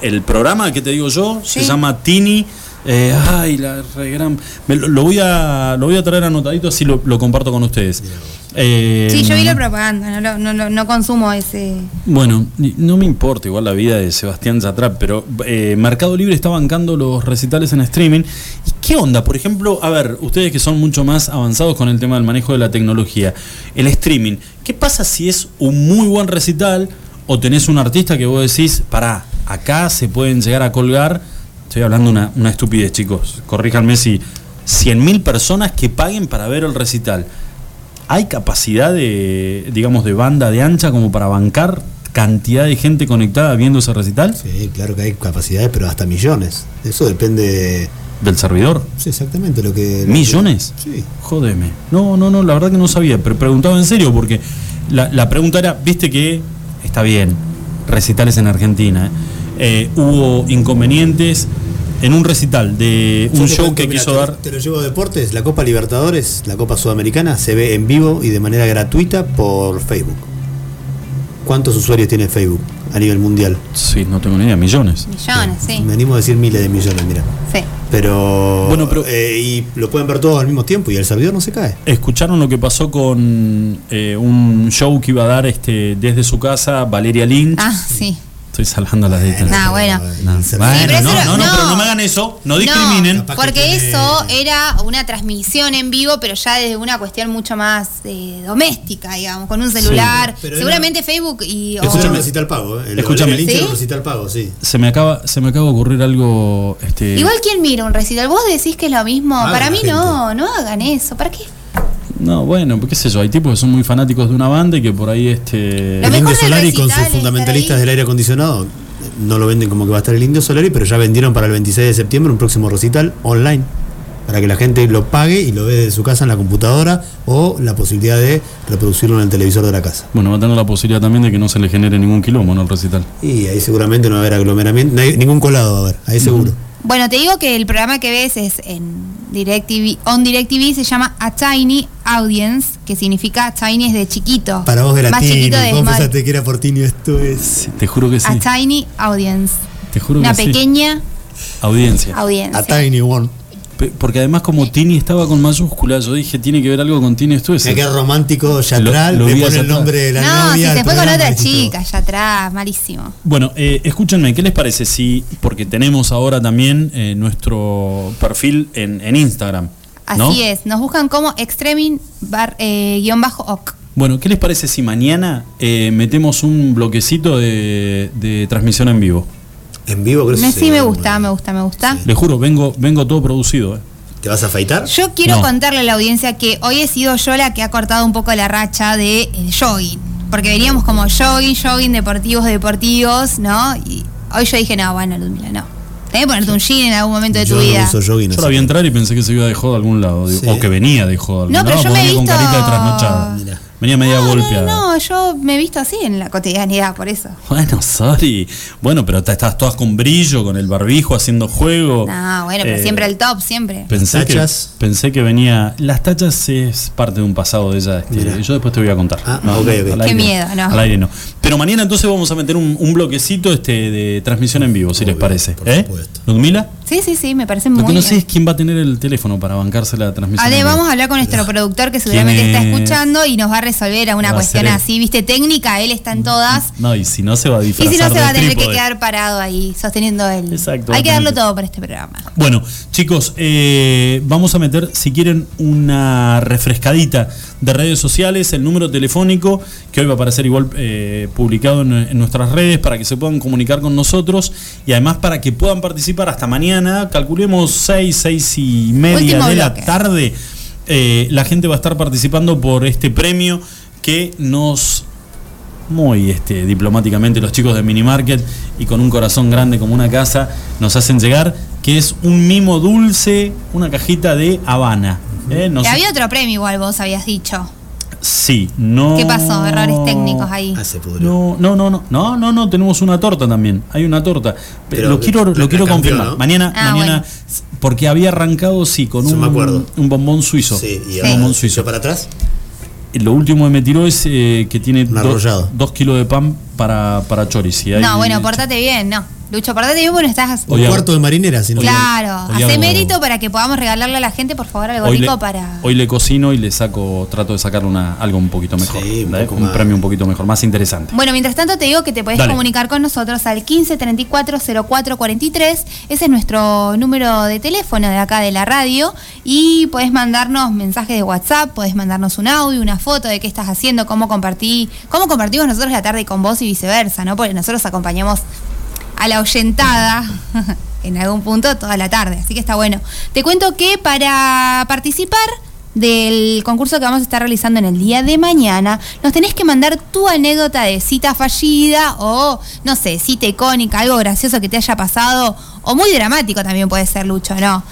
El programa que te digo yo se llama Tini. Eh, ay, la re gran. me lo, lo voy a lo voy a traer anotadito así lo, lo comparto con ustedes. Eh, Sí, yo vi la propaganda, no, lo- no, lo- no consumo ese. Bueno, no me importa igual la vida de Sebastián Yatra, pero eh, Mercado Libre está bancando los recitales en streaming. ¿Y qué onda? Por ejemplo, a ver, ustedes que son mucho más avanzados con el tema del manejo de la tecnología, el streaming, ¿qué pasa si es un muy buen recital o tenés un artista que vos decís, pará, acá se pueden llegar a colgar, estoy hablando una, una estupidez chicos, corríjanme si 100.000 personas que paguen para ver el recital. ¿Hay capacidad de, digamos, de banda de ancha como para bancar cantidad de gente conectada viendo ese recital? Sí, claro que hay capacidades, pero hasta millones. Eso depende. de- ¿Del servidor? Sí, exactamente lo que. lo que- ¿Millones? Sí. Jódeme. No, no, no, la verdad que no sabía, pero preguntaba en serio porque la, la pregunta era, viste que está bien, recitales en Argentina, eh, hubo inconvenientes en un recital de un show cuento, que mira, quiso te, dar... Te lo llevo a deportes. La Copa Libertadores, la Copa Sudamericana, se ve en vivo y de manera gratuita por Facebook. ¿Cuántos usuarios tiene Facebook a nivel mundial? Sí, no tengo ni idea, millones. Millones, sí. Me animo a decir miles de millones, mira. Sí. Pero. Bueno, pero- eh, y lo pueden ver todos al mismo tiempo y el servidor no se cae. ¿Escucharon lo que pasó con eh, un show que iba a dar este, desde su casa Valeria Lynch? Ah, sí. Estoy salvando las letras. Nah, bueno. No, Sí, bueno, no, no, no, no. pero no me hagan eso, no discriminen. Porque eso era una transmisión en vivo, pero ya desde una cuestión mucho más eh, doméstica, digamos, con un celular. pero Seguramente Facebook y... o- Escúchame, un recital pago, ¿eh? El, Escúchame. El ¿Sí? era un recital pago, sí. Se me acaba, se me acaba de ocurrir algo. Este, Igual quien mira un recital, vos decís que es lo mismo. Hagan Para mí gente. no, no hagan eso. ¿Para qué? No, bueno, qué sé yo, hay tipos que son muy fanáticos de una banda y que por ahí este. Lo El Indio Solari con sus fundamentalistas del aire acondicionado no lo venden como que va a estar el Indio Solari, pero ya vendieron para el 26 de septiembre un próximo recital online para que la gente lo pague y lo ve desde su casa en la computadora o la posibilidad de reproducirlo en el televisor de la casa. Bueno, va a tener la posibilidad también de que no se le genere ningún quilombo en el recital. Y ahí seguramente no va a haber aglomeramiento, no hay- ningún colado va a haber, ahí seguro. Bueno, te digo que el programa que ves es en DirecTV, on DirecTV se llama A Tiny Audience, que significa Tiny es de chiquito. Para vos de Más latino, chiquito de vos pensaste que era portinio, esto es... Te juro que sí. A Tiny Audience. Te juro Una que sí. pequeña Audiencia. audiencia. A Tiny One. Porque además como Tini estaba con mayúsculas, yo dije, tiene que ver algo con Tini esto es. Que romántico, Yatral, Lo- lo le pone el Yatral. nombre de la no, novia. si al se fue con otra chica atrás, malísimo. Bueno, eh, escúchenme, ¿qué les parece si, porque tenemos ahora también eh, nuestro perfil en, en Instagram? Así ¿no? es, nos buscan como extremin bar, eh, guion bajo oc. Bueno, ¿qué les parece si mañana eh, metemos un bloquecito de, de transmisión en vivo? En vivo creo que sí, me gusta, me gusta, me gusta. Les juro, vengo, vengo todo producido. eh. ¿Te vas a afeitar? Yo quiero No. contarle a la audiencia que hoy he sido yo la que ha cortado un poco la racha de el jogging. Porque veníamos como jogging, jogging, deportivos, deportivos, ¿no? Y hoy yo dije, no, bueno, Ludmila, no. Tenés que ponerte un jean en algún momento de Yo tu no vida. uso jogging. Yo así la vi que- entrar y pensé que se iba de joda a algún lado, digo, Sí. o que venía de joda a algún No, pero lado, yo me he venía con visto- carita de trasnochada. Mira. Venía media no, golpeada. no, no, yo me he visto así en la cotidianidad, por eso. Bueno, sorry. Bueno, pero te- estás todas con brillo, con el barbijo, haciendo juego. No, bueno, pero Eh, siempre el top, siempre. Pensé que, pensé que venía. Las tachas es parte de un pasado de ella. este, yo después te voy a contar. Ah, ok, ok. al Qué aire miedo, no. Al aire no. Pero mañana entonces vamos a meter un, un bloquecito este de transmisión en vivo, si les parece. por ¿Eh? supuesto. ¿Ludmila? Sí, sí, sí, me parece Lo muy que no bien. sé es quién va a tener el teléfono para bancarse la transmisión. Ale, vamos a hablar con nuestro productor que seguramente está es? escuchando y nos va a resolver Va a cuestión ser él. así, viste, técnica, él está en todas. No, y si no se va a Y disfrazar si no se va a tener que quedar parado ahí, sosteniendo él. Exacto, Hay que darlo todo para este programa. Bueno, chicos, eh, vamos a meter, si quieren, una refrescadita de redes sociales, el número telefónico, que hoy va a aparecer igual eh, publicado en, en nuestras redes para que se puedan comunicar con nosotros y además para que puedan participar hasta mañana, calculemos 6, 6 y media Último de la tarde, eh, la gente va a estar participando por este premio que nos muy este, diplomáticamente los chicos de Minimarket y con un corazón grande como una casa nos hacen llegar, que es un mimo dulce, una cajita de Habana. ¿Eh? No Y sé- había otro premio igual, vos habías dicho. Sí, no. ¿Qué pasó? Errores técnicos ahí. Ah, se pudrió. No, no, no, no, no, no, no, tenemos una torta también. Hay una torta. Pero lo quiero, lo quiero cambió, confirmar. ¿no? Mañana, Ah, mañana, bueno. porque había arrancado sí con un, me un bombón suizo. Sí, y un ahora bombón suizo. para atrás. Lo último que me tiró es eh, que tiene dos kilos de pan para, para choris. Y No, bueno, portate bien, no. Lucho, portate bien porque estás. Un cuarto de marinera, si no Claro, hoy hace hago- mérito para que podamos regalarle a la gente, por favor, algo Hoy le, rico para. hoy le cocino y le saco, trato de sacarle una, algo un poquito mejor. Sí, un ¿eh? poco un premio un poquito mejor, más interesante. Bueno, mientras tanto te digo que te podés Dale. comunicar con nosotros al 15 34 04 43. Ese es nuestro número de teléfono de acá de la radio. Y podés mandarnos mensajes de WhatsApp, podés mandarnos un audio, una foto de qué estás haciendo, cómo compartí, cómo compartimos nosotros la tarde con vos y viceversa, ¿no? Porque nosotros acompañamos a la oyentada en algún punto toda la tarde. Así que está bueno. Te cuento que para participar del concurso que vamos a estar realizando en el día de mañana, nos tenés que mandar tu anécdota de cita fallida o, no sé, cita icónica, algo gracioso que te haya pasado, o muy dramático también puede ser, Lucho, ¿no?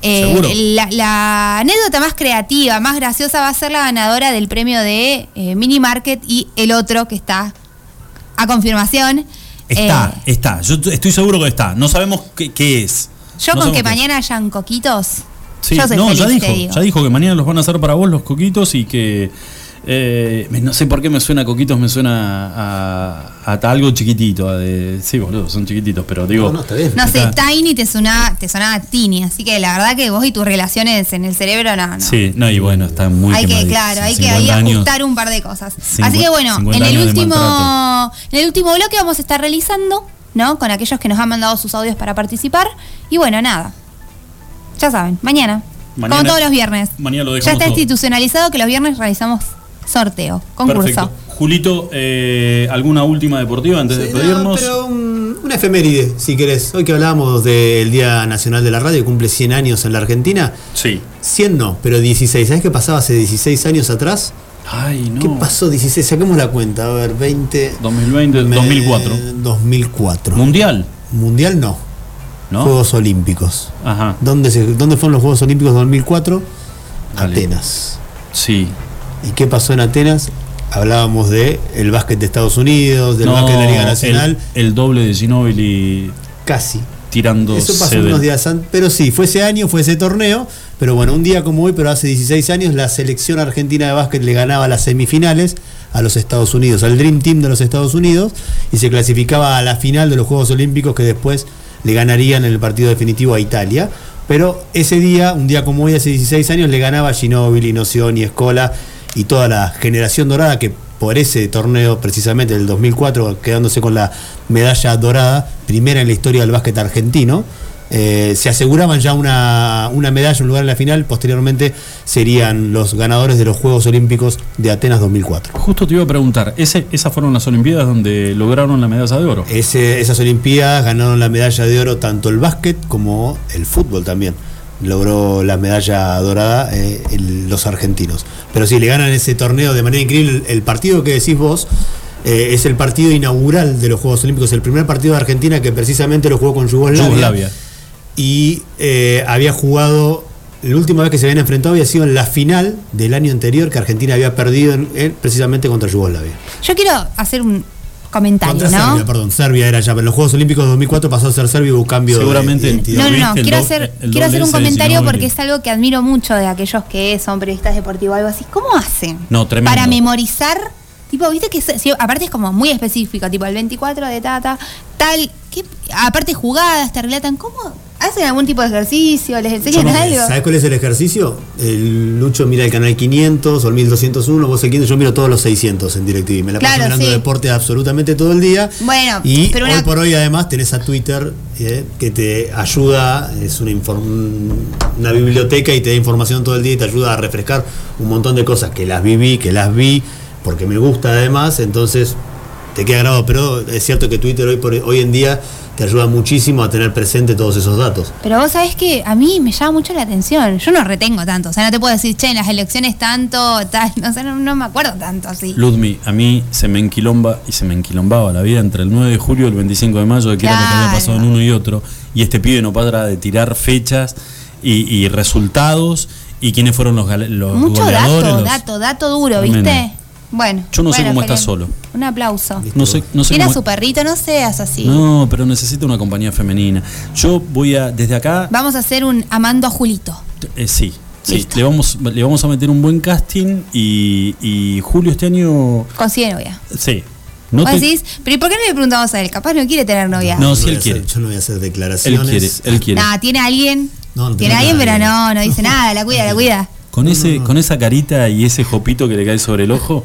Eh, la anécdota más creativa, más graciosa va a ser la ganadora del premio de eh, Mini Market y el otro que está a confirmación. Está, Eh, está. Yo estoy seguro que está. No sabemos qué, qué es. yo No con que qué mañana hayan coquitos. Sí, yo soy no, feliz, ya dijo, ya dijo que mañana los van a hacer para vos los coquitos y que Eh, me- no sé por qué me suena a Coquitos, me suena a, a- a algo chiquitito. a de- sí, boludo, son chiquititos, pero digo. No, no, está bien. No sé, Está- Tiny te sonaba, te sonaba Tini, así que la verdad que vos y tus relaciones en el cerebro, no, no. Sí, no, y bueno, está muy hay que, claro, hay que 50 ahí ajustar un par de cosas. Así que bueno, 50 en el último, en el último bloque vamos a estar realizando, ¿no? Con aquellos que nos han mandado sus audios para participar. Y bueno, nada. Ya saben, mañana. Mañana- como todos los viernes. mañana lo ya está todo. institucionalizado que los viernes realizamos sorteo, concurso. Perfecto. Julito, eh, ¿alguna última deportiva antes de Sí, no, pero un- una efeméride, si querés. Hoy que hablábamos del Día Nacional de la Radio, cumple 100 años en la Argentina. Sí. 100 no, pero 16. ¿Sabés qué pasaba hace 16 años atrás? Ay, no. ¿Qué pasó 16? Saquemos la cuenta, a ver, 20... 2020, me- 2004. 2004. Mundial, Mundial no. ¿no? Juegos Olímpicos. Ajá. ¿Dónde, se, ¿Dónde fueron los Juegos Olímpicos 2004? Dale. Atenas. Sí. ¿Y qué pasó en Atenas? Hablábamos de el básquet de Estados Unidos, del No, básquet de la Liga Nacional. El, el doble de Ginóbili Casi. tirando Eso pasó unos días antes, pero sí, fue ese año, fue ese torneo, pero bueno, un día como hoy, pero hace 16 años, la selección argentina de básquet le ganaba las semifinales a los Estados Unidos, al Dream Team de los Estados Unidos, y se clasificaba a la final de los Juegos Olímpicos que después le ganarían en el partido definitivo a Italia. Pero ese día, un día como hoy, hace 16 años, le ganaba Ginóbili, Nocioni, Escola y toda la generación dorada que por ese torneo, precisamente del 2004, quedándose con la medalla dorada, primera en la historia del básquet argentino, eh, se aseguraban ya una, una medalla, un lugar en la final, posteriormente serían los ganadores de los Juegos Olímpicos de Atenas 2004. Justo te iba a preguntar, ¿ese, ¿esas fueron las Olimpiadas donde lograron la medalla de oro? Ese- esas Olimpiadas ganaron la medalla de oro tanto el básquet como el fútbol también. Logró la medalla dorada eh, el- los argentinos. Pero sí, le ganan ese torneo de manera increíble. El, el partido que decís vos eh, es el partido inaugural de los Juegos Olímpicos, el primer partido de Argentina que precisamente lo jugó con Yugoslavia. Yugoslavia. Y eh, había jugado, la última vez que se habían enfrentado había sido en la final del año anterior que Argentina había perdido en- en- precisamente contra Yugoslavia. Yo quiero hacer un comentario, Contra ¿no? Serbia, perdón, Serbia era ya, pero los Juegos Olímpicos de 2004 pasó a ser Serbia y hubo un cambio de Seguramente. identidad. No, no, no, ¿Viste el quiero do- hacer, quiero hacer un de comentario porque es algo que admiro mucho de aquellos que son periodistas deportivos o algo así. ¿Cómo hacen? No, tremendo. Para memorizar, tipo, viste que si- aparte es como muy específico, tipo el 24 de Tata, tal, que aparte jugadas, te relatan, ¿cómo hacen algún tipo de ejercicio? ¿Les enseñan algo? ¿Sabes cuál es el ejercicio? El Lucho mira el canal 500 o el 1201, vos el 500, yo miro todos los 600 en DirecTV. Me la paso Claro, mirando sí. deporte absolutamente todo el día. Bueno, y pero hoy una- por hoy además tenés a Twitter eh, que te ayuda, es una, inform- una biblioteca y te da información todo el día y te ayuda a refrescar un montón de cosas que las viví, que las vi, porque me gusta además, entonces te queda grabado. Pero es cierto que Twitter hoy, por, hoy en día te ayuda muchísimo a tener presente todos esos datos. Pero vos sabés que a mí me llama mucho la atención. Yo no retengo tanto. O sea, no te puedo decir, che, en las elecciones tanto, tal. No sé, no, no me acuerdo tanto así. Ludmi, a mí se me enquilomba y se me enquilombaba la vida entre el 9 de julio y el 25 de mayo, de que era lo que había Claro. pasado en uno y otro. Y este pibe no para de tirar fechas y, y resultados y quiénes fueron los, gale- los Mucho goleadores. dato, los- dato, dato duro. ¿viste? Bueno. Yo no sé cómo estás Felipe. solo. Un aplauso. No sé, no sé Mira cómo- su perrito, no seas así. No, pero necesito una compañía femenina. Yo voy a, desde acá, Vamos a hacer un amando a Julito. eh, sí, le vamos, le vamos a meter un buen casting y, y Julio este año, Consigue novia. sí. No Vos te- decís, pero ¿y por qué no le preguntamos a él? Capaz no quiere tener novia. No, si él hacer- quiere. yo no voy a hacer él declaraciones. quiere, él quiere. Nah, tiene alguien. No, no tiene alguien, pero no, no dice nada, la cuida, la cuida. Con ese, con esa carita y ese jopito que le cae sobre el ojo,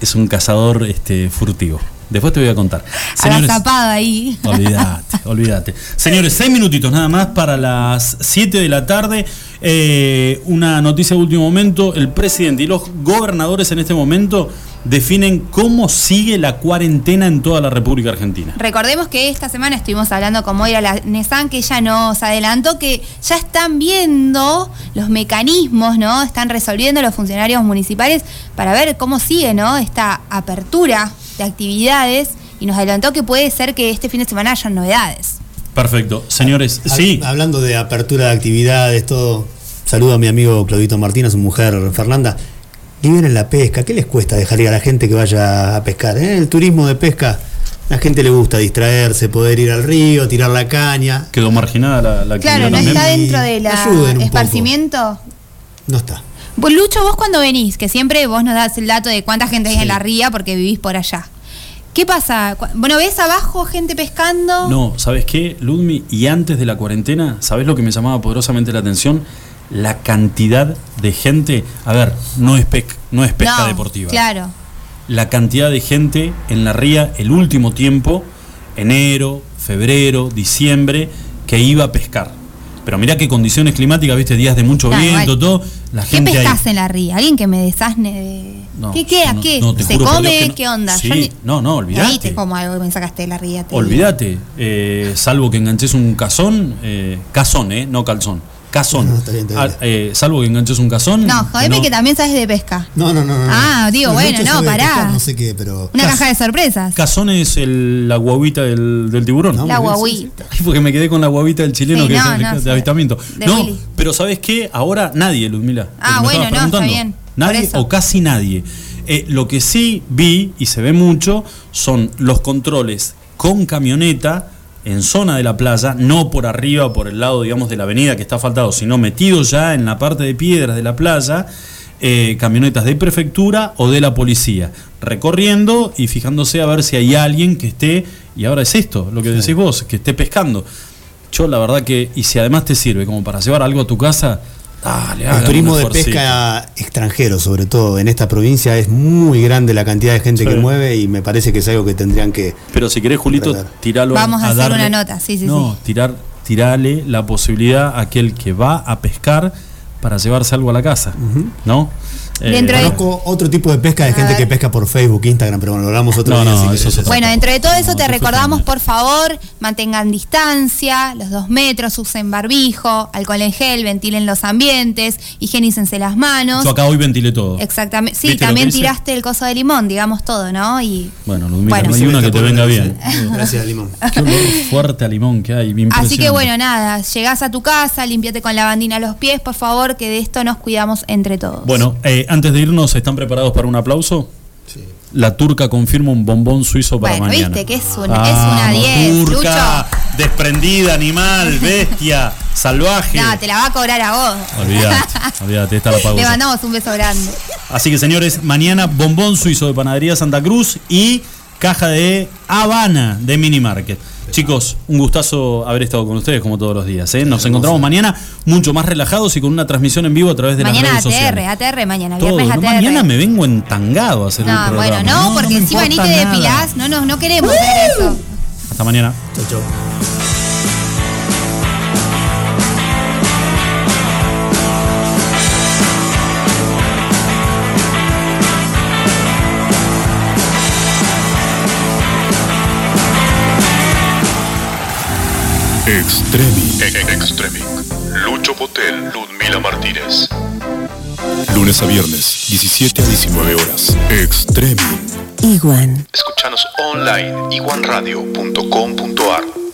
es un cazador este, furtivo. Después te voy a contar. Agazapado ahí. Olvídate, olvídate. Señores, seis minutitos nada más para las 7 de la tarde. Eh, una noticia de último momento. El presidente y los gobernadores en este momento definen cómo sigue la cuarentena en toda la República Argentina. Recordemos que esta semana estuvimos hablando con Moira la Nesan, que ella nos adelantó que ya están viendo los mecanismos, ¿no? Están resolviendo los funcionarios municipales para ver cómo sigue, ¿no? Esta apertura de actividades y nos adelantó que puede ser que este fin de semana haya novedades. Perfecto. Señores, Hab- sí. Hablando de apertura de actividades, todo. Saludo a mi amigo Claudito Martínez, su mujer Fernanda. Liberen la pesca. ¿Qué les cuesta dejar ir a la gente que vaya a pescar? eh? El turismo de pesca, la gente le gusta distraerse, poder ir al río, tirar la caña. Quedó marginada la, la Claro, actividad ¿no también. está dentro de la Ayuden un poco. esparcimiento? No está. Lucho, vos cuando venís, que siempre vos nos das el dato de cuánta gente hay Sí. en la ría porque vivís por allá. ¿Qué pasa? Bueno, ¿ves abajo gente pescando? No, ¿sabes qué, Ludmi? Y antes de la cuarentena, ¿sabes lo que me llamaba poderosamente la atención? La cantidad de gente. A ver, no es, pec- no es pesca No, deportiva. Claro. La cantidad de gente en la ría el último tiempo, enero, febrero, diciembre, que iba a pescar. Pero mirá qué condiciones climáticas, viste, días de mucho viento, todo. La ¿Qué gente ahí. en la ría? ¿Alguien que me desasne de.? No, ¿Qué queda? no, ¿Qué? no, ¿Se come? ¿Qué onda? Sí, Yo ni- no, no, olvidate. Ahí te como algo que me sacaste de la ría. Olvídate, eh, salvo que enganches un cazón, eh, cazón, eh, no calzón, cazón. No, está bien, está bien. Ah, eh, salvo que enganches un cazón. No, jodeme que también sabes de pesca. No, no, no. no. Ah, digo, bueno, no, pará. pescar, No sé qué, pero. Una caja de sorpresas. Cazón es el- la guaguita del, del tiburón. No, la guaguita. Ay, porque me quedé con la guaguita del chileno Sí, que no, es no, de, avistamiento. De no, Willy. pero ¿sabes qué? Ahora nadie, Ludmila. Ah, Porque me bueno, no, está bien. Nadie o casi nadie. Eh, lo que sí vi y se ve mucho son los controles con camioneta en zona de la playa, no por arriba, por el lado, digamos, de la avenida que está faltado, sino metido ya en la parte de piedras de la playa, eh, camionetas de prefectura o de la policía, recorriendo y fijándose a ver si hay alguien que esté, y ahora es esto, lo que decís vos, que esté pescando. Yo la verdad que, y si además te sirve como para llevar algo a tu casa, dale, El turismo de pesca extranjero, sobre todo en esta provincia, es muy grande la cantidad de gente Sí. que mueve y me parece que es algo que tendrían que. Pero si querés, Julito, tiralo Vamos a hacer darle- una nota, sí, sí, No, sí. tirar, tirale la posibilidad a aquel que va a pescar para llevarse algo a la casa, ¿no? Eh, Dentro de- Conozco otro tipo de pesca de gente que pesca por Facebook, Instagram, pero bueno, lo hablamos otro No, día. no, si eso querés. es otra Bueno, dentro de todo eso No, te recordamos, por favor, mantengan distancia, los dos metros, usen barbijo, alcohol en gel, ventilen los ambientes, higienícense las manos. Yo acá hoy ventilé todo. Exactamente. Sí, ¿Viste lo también tiraste el coso de limón, digamos todo, ¿no? Y Bueno, Ludmila, Bueno, no hay una que te venga bien. Gracias, Limón. Qué olor fuerte a limón que hay. Así que bueno, nada, llegás a tu casa, limpiate con la bandina los pies, por favor, que de esto nos cuidamos entre todos. Bueno, eh, antes de irnos, ¿están preparados para un aplauso? La turca confirma un bombón suizo para Bueno, mañana. viste que es un- es una Vamos, 10, Turca, desprendida, animal, bestia, salvaje. Nada, te la va a cobrar a vos. Olvídate, olvídate, esta la pago. Le mandamos un beso grande. Así que señores, mañana bombón suizo de Panadería Santa Cruz y caja de Habana de Mini Market. Chicos, un gustazo haber estado con ustedes como todos los días. ¿eh? Nos encontramos mañana mucho más relajados y con una transmisión en vivo a través de Mañana las redes ATR, sociales. ATR mañana, Todo, viernes ¿no? ATR. Mañana me vengo entangado a hacer el No, programa. bueno, no, porque me encima ni te depilás, no, no, no queremos ver eso. Hasta mañana. Chau, chau. Extremi. Extremic. Lucho Potel, Ludmila Martínez. Lunes a viernes, 17 a 19 horas. Extremi. Iguan. Escuchanos online iguanradio.com.ar